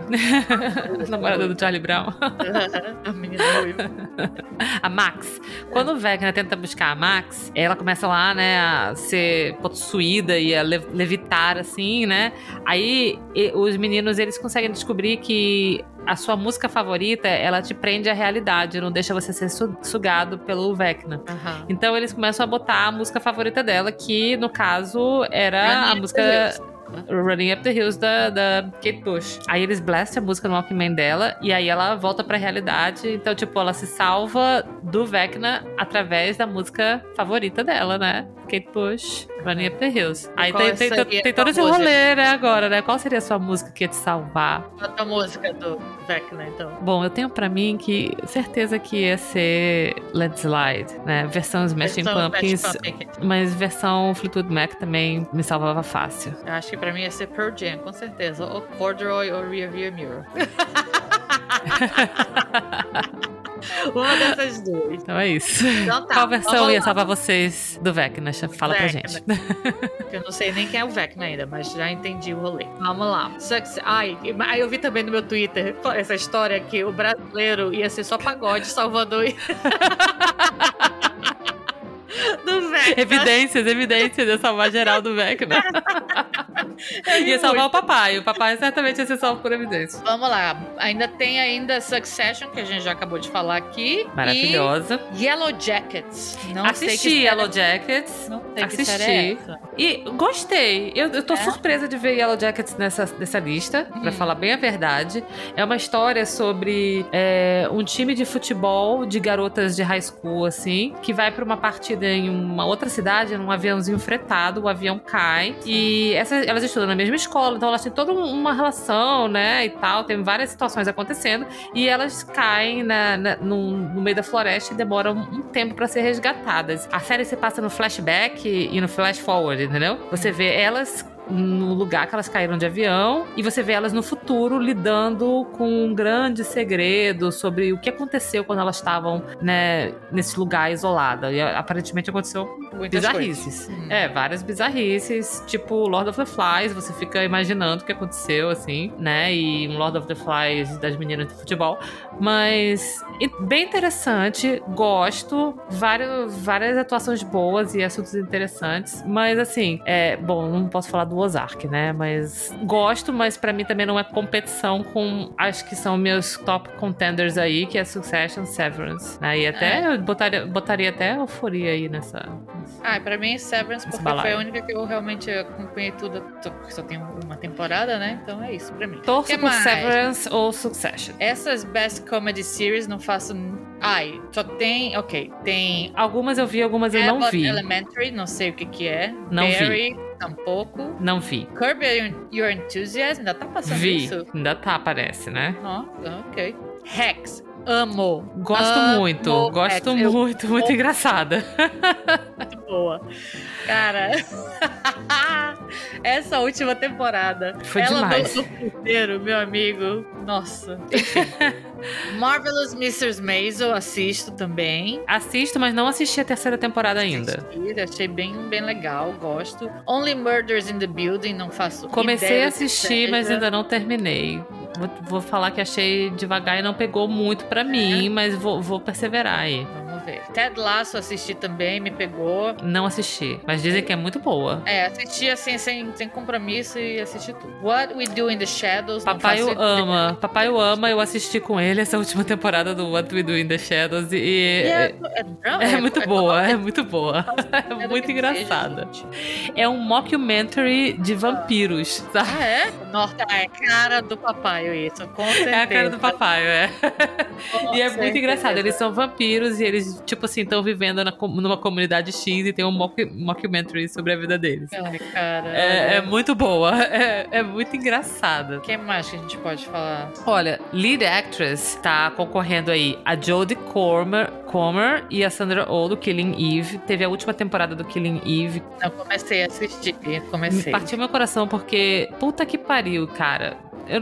Speaker 1: a namorada do Charlie Brown,
Speaker 2: a menina ruiva.
Speaker 1: a Max. Quando o Vecna tenta buscar a Max, ela começa lá, né, a ser possuída e a le- levitar, assim, né? Aí e- os meninos, eles conseguem descobrir que a sua música favorita, ela te prende à realidade, não deixa você ser su- sugado pelo Vecna.
Speaker 2: Aham.
Speaker 1: Então eles começam a botar a música favorita dela, que no caso era a música. Running Up the Hills da, da Kate Bush. Aí eles blastam a música no Walkman dela e aí ela volta pra realidade. Então, tipo, ela se salva do Vecna através da música favorita dela, né? Kate Bush, Running Up the Hills. Aí
Speaker 2: Qual
Speaker 1: tem, tem,
Speaker 2: seria
Speaker 1: tem todo esse rolê, né, agora, né? Qual seria a sua música que ia te salvar?
Speaker 2: Bota a música do Vecna, então.
Speaker 1: Bom, eu tenho pra mim que certeza que ia ser Landslide, né? Versão Smashing
Speaker 2: Versão
Speaker 1: Pumpkins, mas versão Fleetwood Mac também me salvava fácil.
Speaker 2: Eu acho que pra mim ia ser Pearl Jam, com certeza. Ou Corduroy ou Rear View Mirror. Uma dessas duas.
Speaker 1: Então é isso.
Speaker 2: Então tá.
Speaker 1: Qual versão ia salvar vocês do Vecna? Fala pra
Speaker 2: Vecna.
Speaker 1: gente.
Speaker 2: Eu não sei nem quem é o Vecna ainda, mas já entendi o rolê. Vamos lá. Success. Ai, aí eu vi também no meu Twitter essa história que o brasileiro ia ser só pagode, Salvador do Vecna.
Speaker 1: Evidências, evidências. Ia salvar geral do Vecna. Ia salvar o papai. O papai certamente ia ser salvo por evidência.
Speaker 2: Vamos lá. Ainda tem ainda Succession, que a gente já acabou de falar aqui.
Speaker 1: Maravilhosa.
Speaker 2: E Yellow Jackets. Não sei que
Speaker 1: Assisti Yellow Jackets.
Speaker 2: Não sei que
Speaker 1: Assisti.
Speaker 2: série é essa.
Speaker 1: E gostei. Eu, eu tô
Speaker 2: É?
Speaker 1: surpresa de ver Yellow Jackets nessa, nessa lista, pra
Speaker 2: Hum.
Speaker 1: falar bem a verdade. É uma história sobre é, um time de futebol de garotas de high school, assim, que vai pra uma partida em uma outra cidade, num aviãozinho fretado. O avião cai. E essa, elas estudam na mesma escola, então elas têm toda uma relação, né? E tal. Tem várias situações acontecendo. E elas caem na, na- no, no meio da floresta e demoram um tempo pra ser resgatadas. A série se passa no flashback e no flash forward, entendeu? Você vê elas no lugar que elas caíram de avião e você vê elas no futuro lidando com um grande segredo sobre o que aconteceu quando elas estavam né, nesse lugar isolada. E aparentemente aconteceu
Speaker 2: Muitas
Speaker 1: bizarrices.
Speaker 2: Hum.
Speaker 1: É, várias bizarrices, tipo Lord of the Flies, você fica imaginando o que aconteceu, assim, né? E um Lord of the Flies das meninas de futebol. Mas bem interessante, gosto, vários, várias atuações boas e assuntos interessantes. Mas assim, é, bom, não posso falar do Ozark, né? Mas gosto, mas pra mim também não é competição com as que são meus top contenders aí, que é Succession, Severance. Né? E até eu botaria, botaria até euforia aí nessa.
Speaker 2: Ah, pra mim, Severance, porque
Speaker 1: balaio.
Speaker 2: foi a única que eu realmente acompanhei tudo, só- porque só tem uma temporada, né? Então é isso pra mim.
Speaker 1: Torço por
Speaker 2: mais?
Speaker 1: Severance ou Succession.
Speaker 2: Essas Best Comedy Series não faço. Ai, só tem. Ok, tem.
Speaker 1: Algumas eu vi, algumas eu não vi.
Speaker 2: Elementary, não sei o que que é.
Speaker 1: Não vi.
Speaker 2: Tampouco.
Speaker 1: Não vi.
Speaker 2: Curb Your, Enthusiasm, ainda tá passando
Speaker 1: Vi.
Speaker 2: isso?
Speaker 1: Ainda tá, parece, né?
Speaker 2: Nossa, ok. Hex, amo.
Speaker 1: Gosto
Speaker 2: Amo
Speaker 1: muito. Gosto.
Speaker 2: Eu-
Speaker 1: muito, muito
Speaker 2: amo.
Speaker 1: engraçada.
Speaker 2: muito boa. Cara, essa última temporada.
Speaker 1: Foi
Speaker 2: ela
Speaker 1: demais.
Speaker 2: no puteiro, meu amigo. Nossa. Marvelous Mrs. Maisel, assisto também.
Speaker 1: Assisto, mas não assisti a terceira temporada ainda.
Speaker 2: Assisti, achei bem, bem legal, gosto. Only Murders in the Building, não faço
Speaker 1: Comecei a assistir, mas ainda não terminei. Vou, vou, falar que achei devagar e não pegou muito para mim, é. mas vou, vou perseverar aí.
Speaker 2: Ver. Ted Lasso assisti também, me pegou.
Speaker 1: Não assisti, mas dizem que é muito boa.
Speaker 2: É, assisti assim, sem, sem compromisso e assisti tudo. What We Do in the Shadows.
Speaker 1: Papai o ama. Papai o ama, eu assisti com ele essa última temporada do What We Do in the Shadows e. e é, é, é, é, muito boa, é muito boa. É muito engraçada. É um mockumentary de vampiros,
Speaker 2: sabe? Ah, é? Nossa, é cara do papai isso, com certeza. É
Speaker 1: a cara do papai, é. e é muito engraçado. Eles são vampiros e eles, tipo assim, estão vivendo na, numa comunidade X e tem um mock, mockumentary sobre a vida deles.
Speaker 2: Ai, cara.
Speaker 1: É, é muito boa. É, é muito engraçada.
Speaker 2: O que mais que a gente pode falar?
Speaker 1: Olha, lead actress tá concorrendo aí a Jodie Comer, Comer e a Sandra Oh do Killing Eve. Teve a última temporada do Killing Eve.
Speaker 2: Eu comecei a assistir. Comecei.
Speaker 1: Partiu meu coração porque, puta que pariu, cara eu,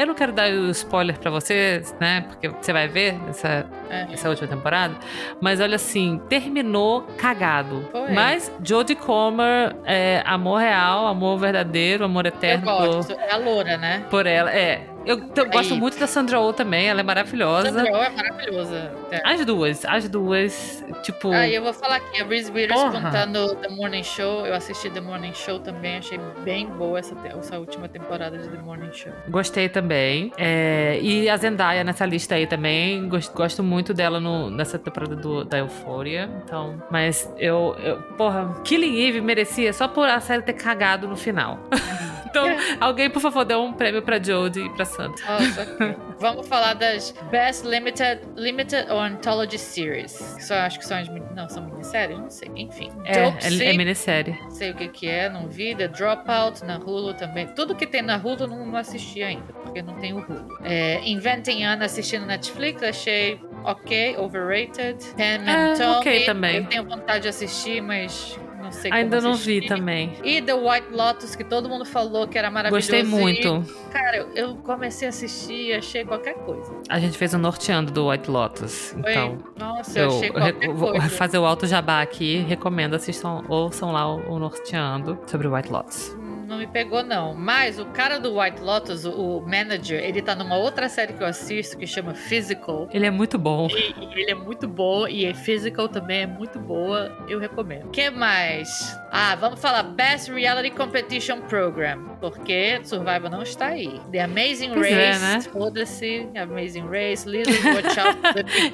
Speaker 1: eu não quero dar o spoiler para você, né? Porque você vai ver essa, é. essa última temporada. Mas olha assim, terminou cagado. Foi. Mas Jodie Comer, é, amor real, amor verdadeiro, amor eterno.
Speaker 2: Eu gosto. Por, é a loura, né?
Speaker 1: Por ela, é. Eu, eu gosto muito da Sandra Oh também, ela é maravilhosa.
Speaker 2: Sandra Oh é maravilhosa. É.
Speaker 1: As duas, as duas, tipo.
Speaker 2: Ah, eu vou falar aqui, a Reese Witherspoon tá no The Morning Show. Eu assisti The Morning Show também, achei bem boa essa, essa última temporada de The Morning Show.
Speaker 1: Gostei também. É, e a Zendaya nessa lista aí também. Gosto, gosto muito dela no, nessa temporada do, da Euphoria. Então, mas eu, eu. Porra, Killing Eve merecia só por a série ter cagado no final. Então, alguém, por favor, dê um prêmio pra Jodie e pra Santa.
Speaker 2: Nossa, Vamos falar das Best Limited, Limited Anthology Series. Só acho que são as. Não, são minisséries? Não sei. Enfim.
Speaker 1: É, é, é minissérie.
Speaker 2: Não sei o que, que é, não vi. The Dropout na Hulu também. Tudo que tem na Hulu não, não assisti ainda, porque não tem o Hulu. É, Inventing Anna assistindo Netflix, achei ok, overrated. Pen
Speaker 1: é, ok também.
Speaker 2: Eu tenho vontade de assistir, mas não sei
Speaker 1: Ainda não vi também.
Speaker 2: E The White Lotus, que todo mundo falou que era maravilhoso.
Speaker 1: Gostei muito.
Speaker 2: E, cara, eu comecei a assistir achei qualquer coisa.
Speaker 1: A gente fez um norteando do White Lotus. Então,
Speaker 2: Nossa, eu, eu achei qualquer
Speaker 1: vou coisa. fazer o alto jabá aqui. Recomendo, assistam, ouçam lá o, o norteando sobre o White Lotus
Speaker 2: não me pegou, não. Mas o cara do White Lotus, o, manager, ele tá numa outra série que eu assisto que chama Physical.
Speaker 1: Ele é muito bom.
Speaker 2: E, ele é muito bom e a Physical também é muito boa. Eu recomendo. O que mais? Ah, vamos falar Best Reality Competition Program. Porque Survivor não está aí. The Amazing pois é, Race. É, né? Foda-se. Amazing Race. Little Watch Out.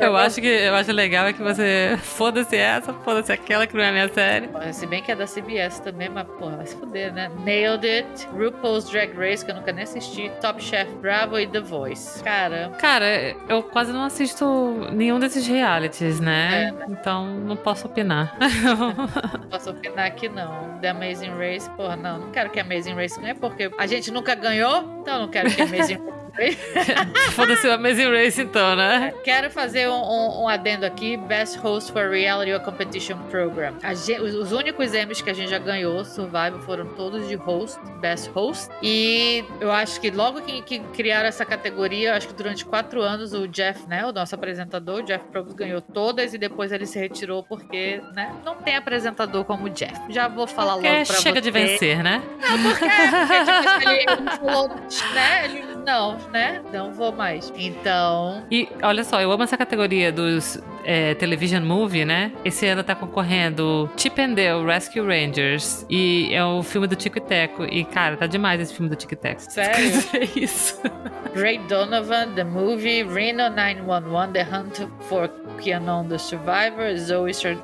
Speaker 1: eu acho que eu acho legal é que você. Foda-se essa, foda-se aquela que não é a minha série.
Speaker 2: Se bem que é da CBS também, mas porra, vai se fuder, né? Nail It, RuPaul's Drag Race, que eu nunca nem assisti, Top Chef Bravo e The Voice. Cara.
Speaker 1: Cara, eu quase não assisto nenhum desses realities, né? É, né? Então não posso opinar.
Speaker 2: não posso opinar aqui não. The Amazing Race, porra, não. Não quero que a Amazing Race ganhe, porque a gente nunca ganhou, então não quero que a Amazing Race
Speaker 1: Foda-se o Amazing Race, então, né?
Speaker 2: Quero fazer um, um, um, adendo aqui: Best Host for Reality or Competition Program. Gente, os, os, únicos Emmys que a gente já ganhou, Survival, foram todos de host, Best Host. E eu acho que logo que, que criaram essa categoria, acho que durante quatro anos, o Jeff, né, o nosso apresentador, o Jeff Probst, ganhou todas e depois ele se retirou porque, né, não tem apresentador como o Jeff. Já vou falar
Speaker 1: porque
Speaker 2: logo pra
Speaker 1: chega
Speaker 2: você.
Speaker 1: de vencer, né?
Speaker 2: Não, porque, porque tipo, ele, ele falou, né, ele, não, né? Não vou mais. Então.
Speaker 1: E olha só, eu amo essa categoria dos é, television movie, né? Esse ano tá concorrendo Chip and Dale Rescue Rangers. E é o filme do Tico e Teco. E, cara, tá demais esse filme do Tico e Teco.
Speaker 2: Sério?
Speaker 1: É isso.
Speaker 2: Ray Donovan, The Movie, Reno 911, The Hunt for Keanu the Survivor, Zoe Star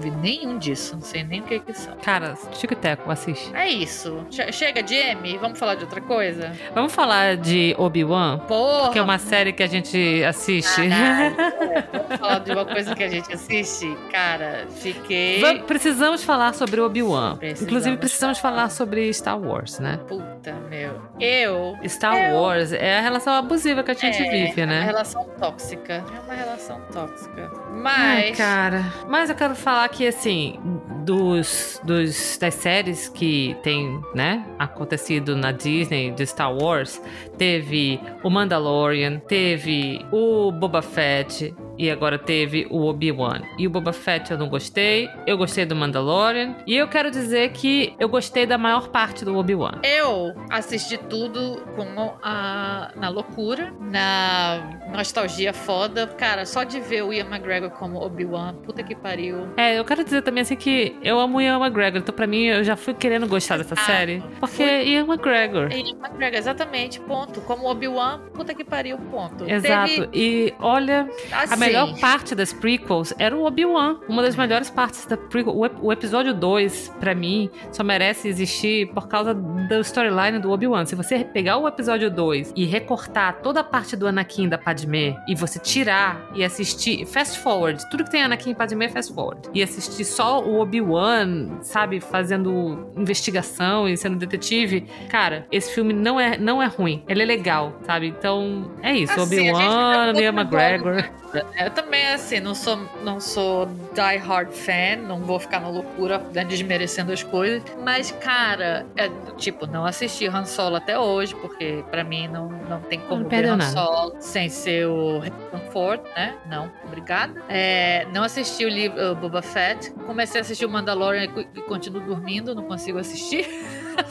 Speaker 2: vi nenhum disso, não sei nem o que que são.
Speaker 1: Cara, Tico e Teco, assiste.
Speaker 2: É isso. Chega de M, vamos falar de outra coisa?
Speaker 1: Vamos falar de Obi-Wan?
Speaker 2: Porra!
Speaker 1: Que é uma série que a gente assiste.
Speaker 2: vamos falar de uma coisa que a gente assiste? Cara, fiquei... Vamos,
Speaker 1: precisamos falar sobre Obi-Wan. Inclusive, precisamos falar sobre Star Wars, né?
Speaker 2: Puta, meu. Eu...
Speaker 1: Star eu... Wars é a relação abusiva que a gente
Speaker 2: é,
Speaker 1: vive, né?
Speaker 2: É uma relação tóxica. É uma relação tóxica. Mas...
Speaker 1: Ai, cara. Mas eu quero falar que, assim, dos, dos, das séries que tem, né, acontecido na Disney de Star Wars, teve o Mandalorian, teve o Boba Fett, e agora teve o Obi-Wan. E o Boba Fett eu não gostei, eu gostei do Mandalorian, e eu quero dizer que eu gostei da maior parte do Obi-Wan.
Speaker 2: Eu assisti tudo com a na loucura, na nostalgia foda. Cara, só de ver o Ian McGregor como Obi-Wan, puta que pariu.
Speaker 1: É, eu quero dizer também assim que eu amo o Ian McGregor, então pra mim eu já fui querendo gostar dessa
Speaker 2: Ah,
Speaker 1: série. Porque
Speaker 2: fui-
Speaker 1: Ian McGregor.
Speaker 2: Ian McGregor, exatamente, ponto. Como Obi-Wan, puta que pariu, ponto.
Speaker 1: Exato.
Speaker 2: Teve,
Speaker 1: E olha,
Speaker 2: assim,
Speaker 1: a melhor parte das prequels era o Obi-Wan. Uma das melhores partes da prequel. O, ep- o episódio 2, pra mim, só merece existir por causa do storyline do Obi-Wan. Se você pegar o episódio 2 e recortar toda a parte do Anakin da Padmé e você tirar e assistir fast forward, tudo que tem Anakin e Padmé fast forward, e assistir só o Obi-Wan, sabe, fazendo investigação e sendo detetive, cara, esse filme não é, não é ruim. Ele é legal, sabe? Então, é isso.
Speaker 2: Assim,
Speaker 1: Obi-Wan, Ian McGregor.
Speaker 2: Eu também, assim, não sou, não sou die hard fan, não vou ficar na loucura né, desmerecendo as coisas. Mas, cara, é, tipo, não assisti Han Solo até hoje, porque pra mim não, não tem como
Speaker 1: Não
Speaker 2: ver Han
Speaker 1: nada.
Speaker 2: Solo sem ser o Harrison Ford, né? Não, obrigada. É, não assisti o livro Boba Fett. Comecei a assistir o Mandalorian e e continuo dormindo, não consigo assistir.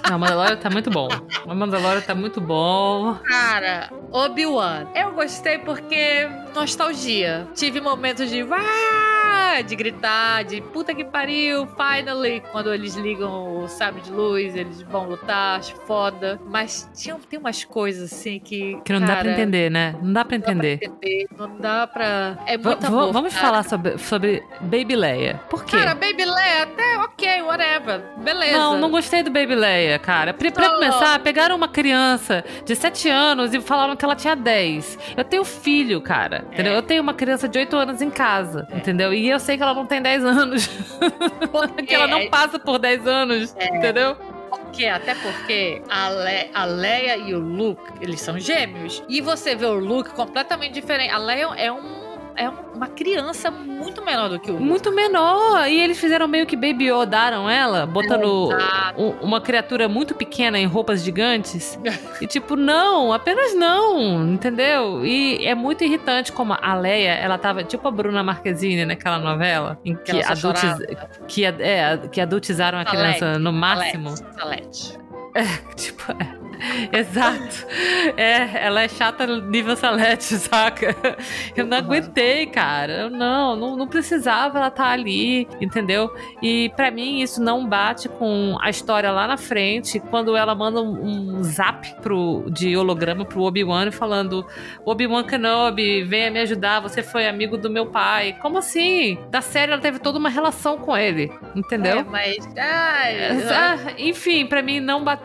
Speaker 1: Não, o Mandalorian tá muito bom. O Mandalorian tá muito bom.
Speaker 2: Cara, Obi-Wan. Eu gostei porque nostalgia. Tive momentos de de gritar, de puta que pariu, finally, quando eles ligam o sabre de luz, eles vão lutar, acho foda. Mas tinha, tem umas coisas assim que
Speaker 1: Que não dá
Speaker 2: cara,
Speaker 1: pra entender, né? Não dá pra
Speaker 2: Não dá pra
Speaker 1: entender.
Speaker 2: entender, não dá pra. É muito amor,
Speaker 1: vamos
Speaker 2: cara.
Speaker 1: falar sobre, sobre Baby Leia. Por quê?
Speaker 2: Cara, Baby Leia, até ok, whatever. Beleza.
Speaker 1: Não, não gostei do Baby Leia, cara. Pra, pra começar, pegaram uma criança de 7 anos e falaram que ela tinha 10. Eu tenho filho, cara. Entendeu?
Speaker 2: É.
Speaker 1: Eu tenho uma criança de 8 anos em casa. Entendeu? E eu sei que ela não tem 10 anos. que ela não passa por 10 anos.
Speaker 2: É.
Speaker 1: Entendeu?
Speaker 2: Porque, até porque a, Le- a Leia e o Luke, eles são gêmeos. E você vê o Luke completamente diferente. A Leia é um. É uma criança muito menor do que o.
Speaker 1: Muito menor. E eles fizeram meio que baby Yodaram ela, botando
Speaker 2: Exato.
Speaker 1: um- uma criatura muito pequena em roupas gigantes. e tipo, não, apenas não, entendeu? E é muito irritante como a Leia, ela tava tipo a Bruna Marquezine naquela novela, em que,
Speaker 2: só
Speaker 1: adultiz, que, é, que adultizaram a
Speaker 2: Salete,
Speaker 1: criança no máximo.
Speaker 2: Salete.
Speaker 1: Tipo, é. Exato. É, ela é chata nível Salete, saca? Eu não aguentei, cara. Eu Não, não, não precisava ela estar ali, entendeu? E pra mim isso não bate com a história lá na frente, quando ela manda um, um zap pro, de holograma pro Obi-Wan falando: Obi-Wan Kenobi, venha me ajudar, você foi amigo do meu pai. Como assim? Da série ela teve toda uma relação com ele, entendeu?
Speaker 2: É, mas. Ai,
Speaker 1: Ah, enfim, pra mim não bateu.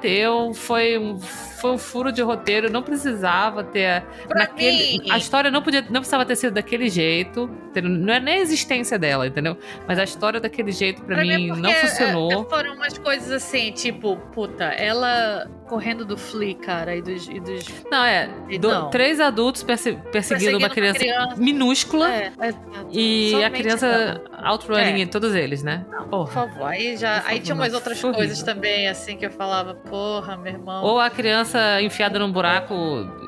Speaker 1: Foi um, foi um furo de roteiro. Não precisava ter.
Speaker 2: Pra
Speaker 1: naquele,
Speaker 2: mim-
Speaker 1: a história não podia, não precisava ter sido daquele jeito. entendeu? Não é nem a existência dela, entendeu? Mas a história daquele jeito pra,
Speaker 2: Pra
Speaker 1: mim
Speaker 2: porque,
Speaker 1: não funcionou.
Speaker 2: é, foram umas coisas assim, tipo, puta, ela correndo do Flea, cara, e dos. E dos
Speaker 1: Não, é. do-
Speaker 2: Não.
Speaker 1: Três adultos perse- perseguindo uma criança, minúscula
Speaker 2: É, exato.
Speaker 1: e a criança outrunning
Speaker 2: É.
Speaker 1: todos eles, né?
Speaker 2: Por
Speaker 1: Porra.
Speaker 2: favor, aí já.
Speaker 1: Por
Speaker 2: aí
Speaker 1: favor,
Speaker 2: tinha umas
Speaker 1: não.
Speaker 2: outras coisas também, assim, que eu falava, porra, meu irmão.
Speaker 1: Ou a criança enfiada num buraco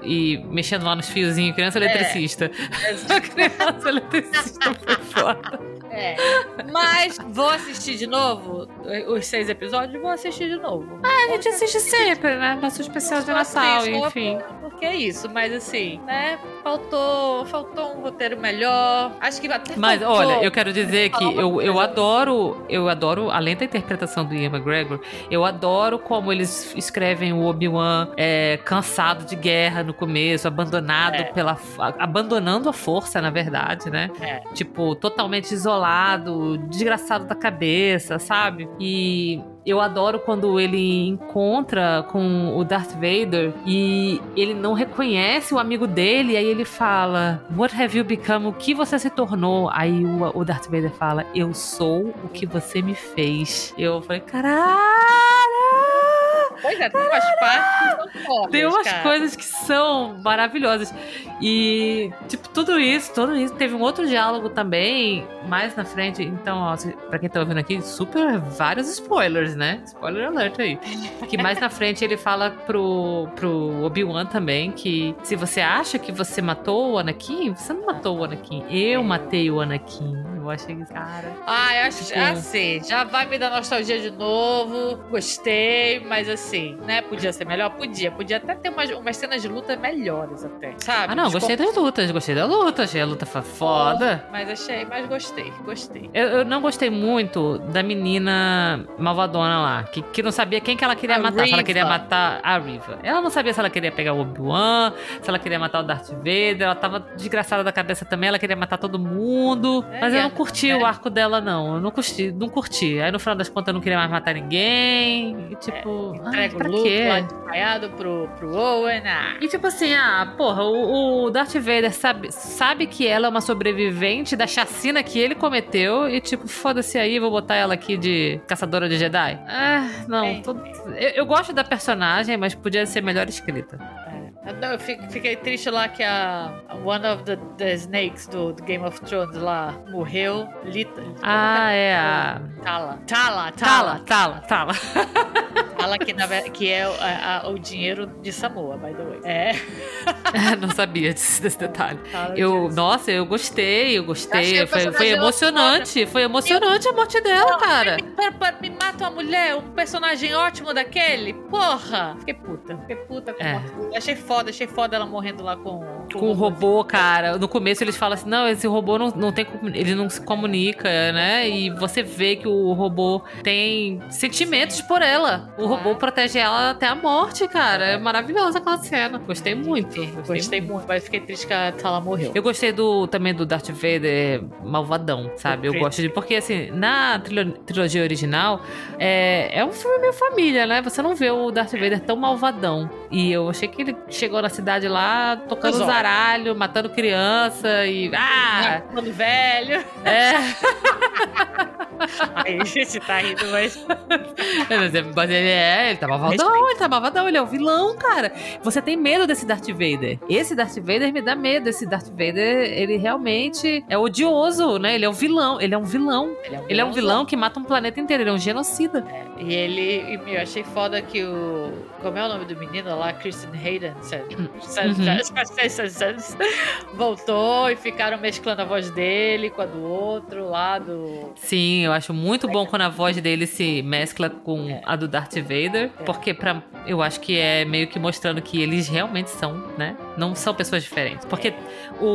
Speaker 1: e mexendo lá nos fiozinhos, criança eletricista. A criança eletricista foi foda.
Speaker 2: É. Mas vou assistir de novo os seis episódios, vou assistir de novo.
Speaker 1: A gente assiste sempre, né? Nosso especial de Natal, enfim.
Speaker 2: Porque é isso, mas assim, né? Faltou, faltou um roteiro melhor. Acho que até
Speaker 1: Mas
Speaker 2: faltou-
Speaker 1: olha, eu quero dizer que eu, eu adoro, eu adoro, além da interpretação do Ian McGregor, eu adoro como eles escrevem o Obi-Wan é, cansado de guerra no começo, abandonado
Speaker 2: É.
Speaker 1: pela. abandonando a força, na verdade, né?
Speaker 2: É.
Speaker 1: Tipo, totalmente isolado, desgraçado da cabeça, sabe? E eu adoro quando ele encontra com o Darth Vader e ele não reconhece o amigo dele, e aí ele fala: What have you become? O que você se tornou? Aí o, o Darth Vader fala: Eu sou o que você me fez. Eu falei: Caralho!
Speaker 2: Pois é, tem umas partes que são fodas,
Speaker 1: Tem umas
Speaker 2: cara.
Speaker 1: coisas que são maravilhosas. E, tipo, tudo isso, tudo isso. Teve um outro diálogo também, mais na frente. Então, ó, pra quem tá ouvindo aqui, super vários spoilers, né? Spoiler alert aí. Que mais na frente ele fala pro, pro Obi-Wan também que se você acha que você matou o Anakin, você não matou o Anakin. Eu matei o Anakin. Eu achei, cara.
Speaker 2: Ah, eu acho tipo... assim, já vai me dar nostalgia de novo. Gostei, mas assim, né? Podia ser melhor? Podia. Podia até ter umas, umas cenas de luta melhores até. Sabe?
Speaker 1: Ah, não, gostei das lutas, gostei da luta, achei a luta foda.
Speaker 2: Mas achei, mas gostei, gostei.
Speaker 1: Eu, eu, não gostei muito da menina malvadona lá, que, que não sabia quem que ela queria a matar. Riva. Se ela queria matar a Riva. Ela não sabia se ela queria pegar o Obi-Wan, se ela queria matar o Darth Vader. Ela tava desgraçada da cabeça também, ela queria matar todo mundo. É, mas eu não curti é. o arco dela, não. Eu não curti, não curti. Aí no final das contas eu não queria mais matar ninguém. E, tipo,
Speaker 2: é, entrega ah, pra o Luke quê? lá pro, pro Owen. Ah.
Speaker 1: E tipo assim, ah, porra, o, o Darth Vader sabe, sabe que ela é uma sobrevivente da chacina que ele cometeu e tipo, foda-se aí, vou botar ela aqui de caçadora de Jedi. Ah, não. É. eu, eu, gosto da personagem, mas podia ser melhor escrita.
Speaker 2: Não, eu fiquei triste lá que a One of the, the Snakes do, do, Game of Thrones lá morreu. Lita,
Speaker 1: ah, é a.
Speaker 2: Tala. Tala,
Speaker 1: Tala. Tala, Tala.
Speaker 2: Tala que, na, que é a, a, o dinheiro de Samoa, by the way. É.
Speaker 1: Não sabia desse, desse detalhe. Eu, nossa, eu gostei, eu gostei. Eu foi, foi emocionante. Foi emocionante a morte dela, Não, cara.
Speaker 2: Me, me mata uma mulher, um personagem ótimo daquele. Porra! Fiquei puta. Fiquei puta com é. Achei foda foda, achei foda ela morrendo lá com.
Speaker 1: Com, com o robô, cara. No começo eles falam assim: não, esse robô não, não tem. Ele não se comunica, né? E você vê que o robô tem sentimentos por ela. O robô protege ela até a morte, cara. É maravilhosa aquela cena. Gostei muito.
Speaker 2: Gostei, gostei muito. muito, mas fiquei triste que ela morreu.
Speaker 1: Eu gostei do, também do Darth Vader malvadão, sabe? Eu gosto de. Porque, assim, na trilogia original, é, é um filme meio família, né? Você não vê o Darth Vader tão malvadão. E eu achei que ele chegou na cidade lá, tocando zaralho, matando criança e. Ah!
Speaker 2: Matando velho.
Speaker 1: É.
Speaker 2: Aí a gente tá rindo, mas.
Speaker 1: mas ele é, ele tá malvadão, ele tá malvadão, ele é o vilão, cara. Você tem medo desse Darth Vader. Esse Darth Vader me dá medo. Esse Darth Vader, ele realmente é odioso, né? Ele é um vilão. Ele é um vilão. Ele é um, ele é um vilão que mata um planeta inteiro. Ele é um genocida.
Speaker 2: É, e ele. Eu achei foda que o. Como é o nome do menino lá? Kristen Hayden. Uhum. Voltou e ficaram mesclando a voz dele com a do outro lado.
Speaker 1: Sim, eu acho muito bom quando a voz dele se mescla com a do Darth Vader, porque para eu acho que é meio que mostrando que eles realmente são, né? Não são pessoas diferentes. Porque o,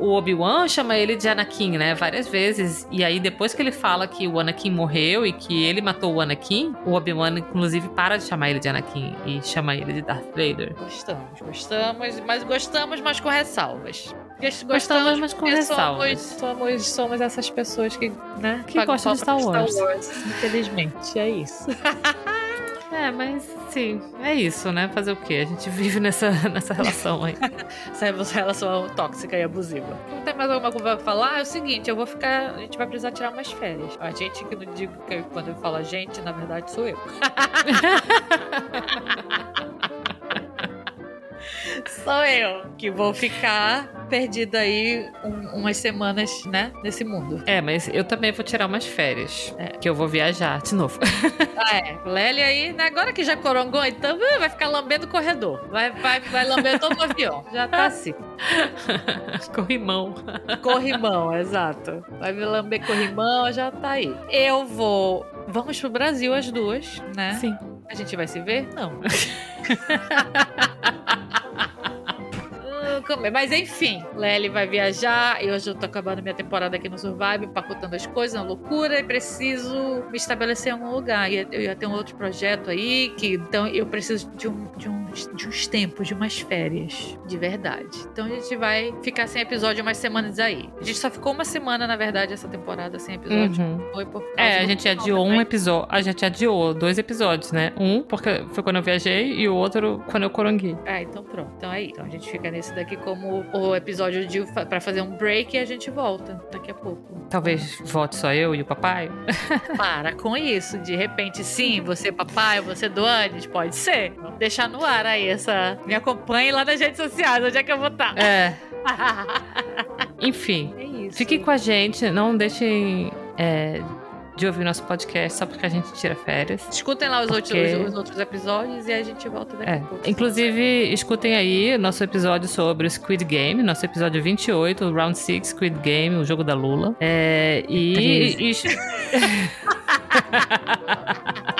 Speaker 1: o Obi-Wan chama ele de Anakin, né? Várias vezes. E aí, depois que ele fala que o Anakin morreu e que ele matou o Anakin, o Obi-Wan, inclusive, para de chamar ele de Anakin e chama ele de Darth Vader.
Speaker 2: Gostamos, gostamos, mas gostamos, mas com ressalvas.
Speaker 1: Gostamos, gostamos mas com ressalvas.
Speaker 2: Somos, somos, somos essas pessoas que, né?
Speaker 1: Que gostam de Star Wars. Star Wars.
Speaker 2: Infelizmente, é isso.
Speaker 1: É, mas sim, é isso, né? Fazer o quê? A gente vive nessa, nessa relação aí.
Speaker 2: Essa relação tóxica e abusiva. Não tem mais alguma coisa pra falar? É o seguinte, eu vou ficar. A gente vai precisar tirar umas férias. A gente que não digo que quando eu falo a gente, na verdade sou eu. Sou eu que vou ficar perdida aí um, umas semanas, né, nesse mundo.
Speaker 1: É, mas eu também vou tirar umas férias, é. que eu vou viajar de novo.
Speaker 2: ah, é. Lely aí, né, agora que já corongou, então uh, vai ficar lambendo o corredor. Vai, vai, vai lamber todo o avião. Já tá assim.
Speaker 1: corrimão.
Speaker 2: Corrimão, exato. Vai me lamber corrimão, já tá aí. Eu vou... Vamos pro Brasil as duas, né?
Speaker 1: Sim.
Speaker 2: A gente vai se ver? Não. Mas enfim, Lely vai viajar e hoje eu tô acabando minha temporada aqui no Survive, empacotando as coisas, uma loucura, e preciso me estabelecer em algum lugar. E eu ia ter um outro projeto aí, que então eu preciso de, um, de, um, de uns tempos, de umas férias, de verdade. Então a gente vai ficar sem episódio umas semanas aí. A gente só ficou uma semana, na verdade, essa temporada sem episódio. Uhum.
Speaker 1: Foi por é, a gente adiou um episódio. A gente adiou dois episódios, né? Um, porque foi quando eu viajei, e o outro quando eu coronguei.
Speaker 2: Ah, então pronto. Então aí. Então a gente fica nesse daqui como o episódio de para fazer um break e a gente volta daqui a pouco.
Speaker 1: Talvez volte só eu e o papai.
Speaker 2: Para com isso. De repente, sim, você papai, você Duanes, pode ser. Vamos deixar no ar aí essa. Me acompanhe lá nas redes sociais, onde é que eu vou estar?
Speaker 1: É. Enfim.
Speaker 2: É isso.
Speaker 1: Fiquem com a gente, não deixem é, de ouvir nosso podcast só porque a gente tira férias.
Speaker 2: Escutem lá os,
Speaker 1: Porque-
Speaker 2: outros, os outros episódios e a gente volta daqui
Speaker 1: É.
Speaker 2: a pouco.
Speaker 1: Inclusive, escutem aí nosso episódio sobre o Squid Game, nosso episódio 28, o Round 6 Squid Game, o jogo da Lula. É, e,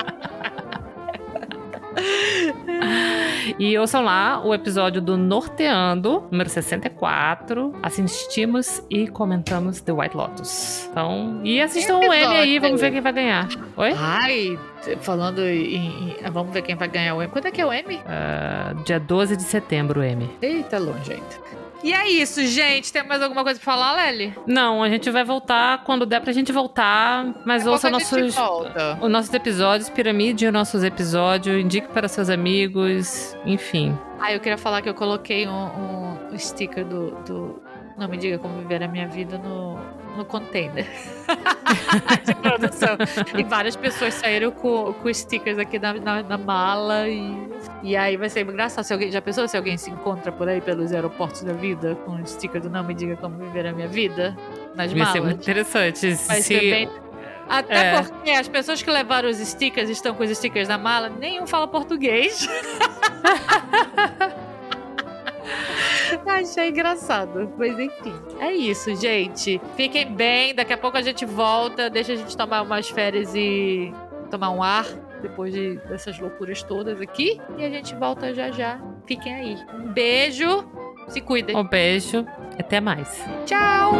Speaker 1: e- ouçam lá o episódio do Norteando, número 64. Assistimos e comentamos The White Lotus. Então, e assistam
Speaker 2: Que
Speaker 1: ele aí,
Speaker 2: episódio?
Speaker 1: vamos ver quem vai ganhar. Oi?
Speaker 2: Ai, falando em, em- Vamos ver quem vai ganhar o M. Quando é que é o M?
Speaker 1: Ah, dia 12 de setembro, M.
Speaker 2: Eita, longe ainda. E é isso, gente. Tem mais alguma coisa pra falar, Lely?
Speaker 1: Não, a gente vai voltar quando der pra gente voltar, mas
Speaker 2: a
Speaker 1: ouça nossos, os nossos episódios, piramide os nossos episódios, indique para seus amigos, enfim.
Speaker 2: Ah, eu queria falar que eu coloquei um, um sticker do, do Não Me Diga Como Viver a Minha Vida no, no container de produção. E várias pessoas saíram com, com stickers aqui na, na, na mala. E, e aí vai ser engraçado. Se alguém, já pensou se alguém se encontra por aí pelos aeroportos da vida com um sticker do Não Me Diga Como Viver a Minha Vida nas
Speaker 1: Vai ser
Speaker 2: malas?
Speaker 1: muito interessante.
Speaker 2: Vai
Speaker 1: se...
Speaker 2: ser bem. Até
Speaker 1: É.
Speaker 2: porque as pessoas que levaram os stickers estão com os stickers na mala, nenhum fala português. Achei engraçado. Mas enfim, é isso, gente. Fiquem bem. Daqui a pouco a gente volta. Deixa a gente tomar umas férias e tomar um ar depois de, dessas loucuras todas aqui. E a gente volta já já. Fiquem aí. Um beijo. Se cuidem.
Speaker 1: Um beijo, até mais.
Speaker 2: Tchau.